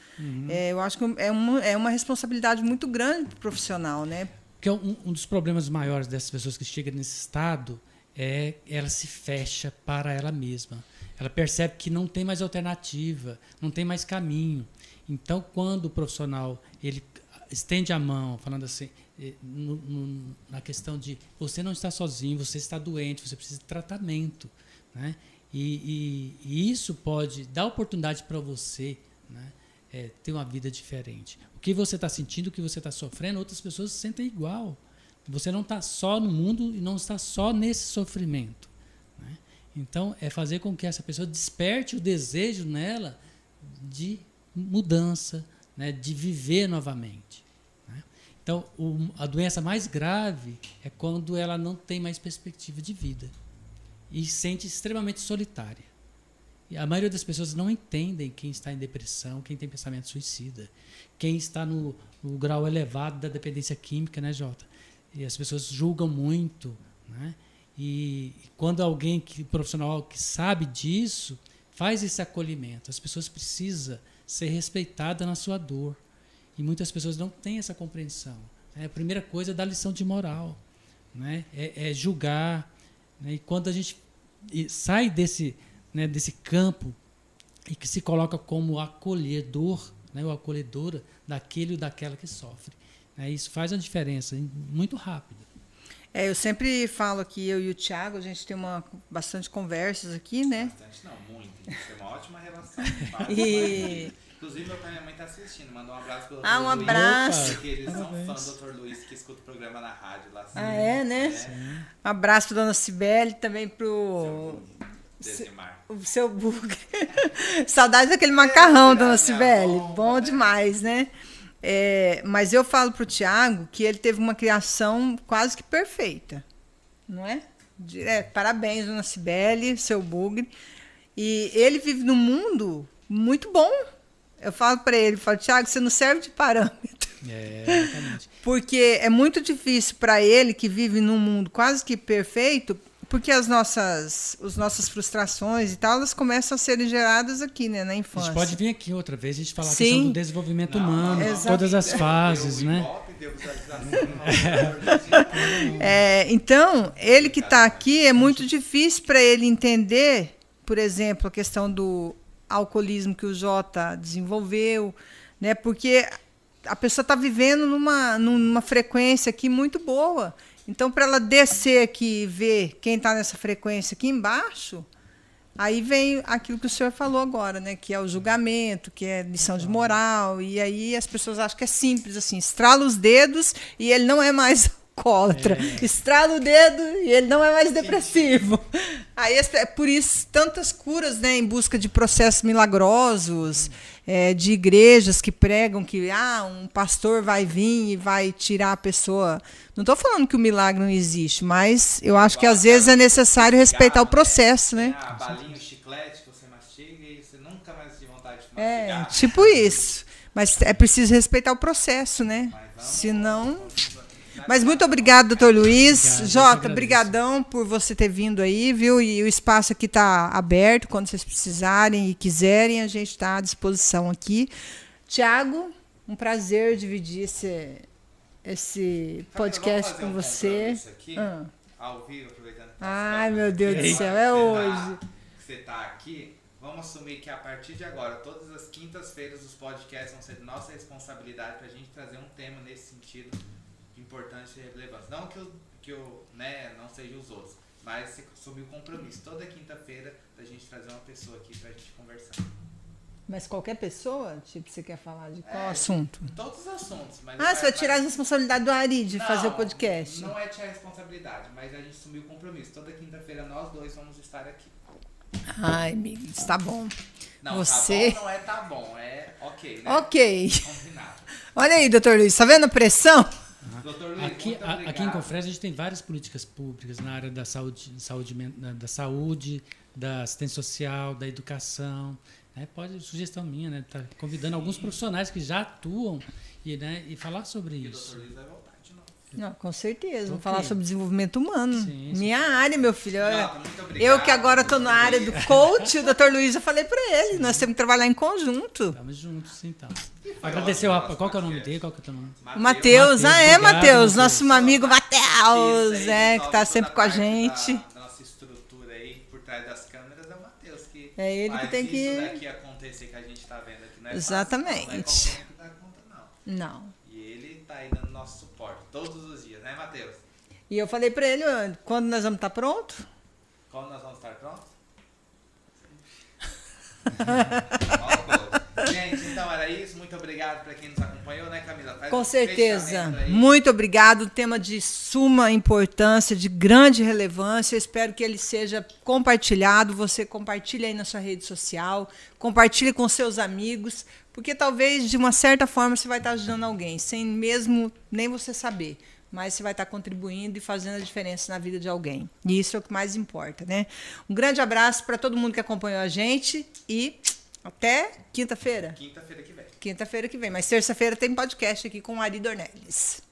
é, eu acho que é uma, é uma responsabilidade muito grande para o profissional, né? Porque um, um dos problemas maiores dessas pessoas que chegam nesse estado é ela se fecha para ela mesma. Ela percebe que não tem mais alternativa, não tem mais caminho. Então, quando o profissional ele estende a mão, falando assim, no- no- na questão de você não está sozinho, você está doente, você precisa de tratamento, né? E, e- e isso pode dar oportunidade para você, né? é, ter uma vida diferente. O que você está sentindo, o que você está sofrendo, outras pessoas sentem igual. Você não está só no mundo e não está só nesse sofrimento. né? Então, é fazer com que essa pessoa desperte o desejo nela de mudança, né? de viver novamente. Então, o- a doença mais grave é quando ela não tem mais perspectiva de vida e se sente extremamente solitária. E a maioria das pessoas não entendem quem está em depressão, quem tem pensamento suicida, quem está no, no grau elevado da dependência química, né, Jota? E as pessoas julgam muito, né? E quando alguém que profissional que sabe disso faz esse acolhimento, as pessoas precisam ser respeitadas na sua dor. E muitas pessoas não têm essa compreensão. né? A primeira coisa é dar lição de moral, né? É, é julgar. né? E quando a gente sai desse, né, desse campo e que se coloca como acolhedor, né, ou acolhedora daquele ou daquela que sofre, né? Isso faz uma diferença hein, muito rápida. É, eu sempre falo aqui, eu e o Thiago, a gente tem uma, bastante conversas aqui, né? Bastante não, muito. Isso é uma ótima relação. E- Inclusive, meu pai e minha mãe tá assistindo. Mandou um abraço pro Ah, um. Luiz, abraço. Porque eles são Parabéns. fãs do Dr. Luiz que escuta o programa na rádio lá. Ah, é, né? É, Um abraço para dona Cibele, também pro Desemar. o seu bugre. <laughs> Saudades daquele macarrão, É, dona Cibele. bomba, Bom né? demais, né? É, mas eu falo pro Tiago que ele teve uma criação quase que perfeita, não é? Direto. Parabéns, dona Cibele, seu bugre. E ele vive num mundo muito bom. Eu falo para ele, falo, Tiago, você não serve de parâmetro. É, exatamente. <laughs> Porque é muito difícil para ele que vive num mundo quase que perfeito, porque as nossas, as nossas frustrações e tal, elas começam a serem geradas aqui, né, na A infância. gente pode vir aqui outra vez a gente falar a Sim. questão do desenvolvimento Não, humano, exato. todas as fases, deu né? Deu visualização. É, então, ele que está aqui, é muito difícil para ele entender, por exemplo, a questão do alcoolismo que o Jota desenvolveu, né? Porque a pessoa está vivendo numa, numa frequência aqui muito boa. Então, para ela descer aqui e ver quem está nessa frequência aqui embaixo, Aí vem aquilo que o senhor falou agora, né? Que é o julgamento, que é lição de moral. E aí as pessoas acham que é simples, assim, estrala os dedos e ele não é mais alcoólatra. É. Estrala o dedo e ele não é mais depressivo. <laughs> Aí é por isso tantas curas, né, em busca de processos milagrosos, é, de igrejas que pregam que ah, um pastor vai vir e vai tirar a pessoa. Não estou falando que o milagre não existe, mas eu acho que às vezes é necessário respeitar o processo, né? Ah, balinho, chiclete que você mastiga e você nunca mais tem vontade de mastigar. É, tipo isso. Mas é preciso respeitar o processo, né? Senão. Mas muito obrigado, doutor Luiz. Obrigado, Jota, brigadão por você ter vindo aí, viu? E o espaço aqui está aberto, quando vocês precisarem e quiserem, a gente está à disposição aqui. Tiago, um prazer dividir esse, esse podcast com um você. Aqui, ah. ao vivo, aproveitando que Ai, meu Deus do céu, é hoje. Você está aqui, vamos assumir que a partir de agora, todas as quintas-feiras, os podcasts vão ser nossa responsabilidade para a gente trazer um tema nesse sentido importância e relevância. Não que eu, que eu né, não seja os outros, mas você assumiu o compromisso toda quinta-feira da gente trazer uma pessoa aqui pra gente conversar. Mas qualquer pessoa? Tipo, você quer falar de qual é, assunto? Todos os assuntos. Mas ah, você vai tirar a responsabilidade do Ari de não, fazer o podcast? Não é tirar a responsabilidade, mas a gente assumiu o compromisso. Toda quinta-feira nós dois vamos estar aqui. Ai, amigos, tá bom. Não, você... tá bom não é tá bom, é ok, né? Ok. Combinado. Olha aí, doutor Luiz, tá vendo a pressão? Aqui, a, aqui em Confresa a gente tem várias políticas públicas na área da saúde, saúde da saúde, da assistência social, da educação. Né? Pode, sugestão minha, né? Tá convidando Sim. alguns profissionais que já atuam e, né, e falar sobre e isso. O doutor Luiz vai voltar. Não, com certeza. Vamos falar sobre desenvolvimento humano. Sim, Minha área, meu filho. Jota, eu que agora estou na área do coach, o doutor Luiz, eu falei para ele. Sim. Nós temos que trabalhar em conjunto. Estamos juntos, então. Agradecer o Qual que é o nome dele? Qual que é o teu nome? Matheus. Ah, é, Matheus. Nosso amigo Matheus, é, que está sempre com a gente. Da, nossa estrutura aí, por trás das câmeras, é o Matheus. Que é ele que tem que. daqui acontecer que a gente está vendo aqui. Não é Exatamente. Fácil, não, é conta, não. não. E ele está aí dando todos os dias, né, Matheus? E eu falei para ele, quando nós vamos estar tá pronto? Quando nós vamos estar prontos? <laughs> Gente, então era isso. Muito obrigado para quem nos acompanhou, né, Camila? Faz Com certeza. Muito obrigado. Tema de suma importância, de grande relevância. Eu espero que ele seja compartilhado. Você compartilhe aí na sua rede social, compartilhe com seus amigos, porque talvez de uma certa forma você vai estar ajudando alguém, sem mesmo nem você saber mas você vai estar contribuindo e fazendo a diferença na vida de alguém. E isso é o que mais importa, né? Um grande abraço para todo mundo que acompanhou a gente e até quinta-feira. Quinta-feira que vem. Quinta-feira que vem. Mas terça-feira tem podcast aqui com o Ari Dornelles.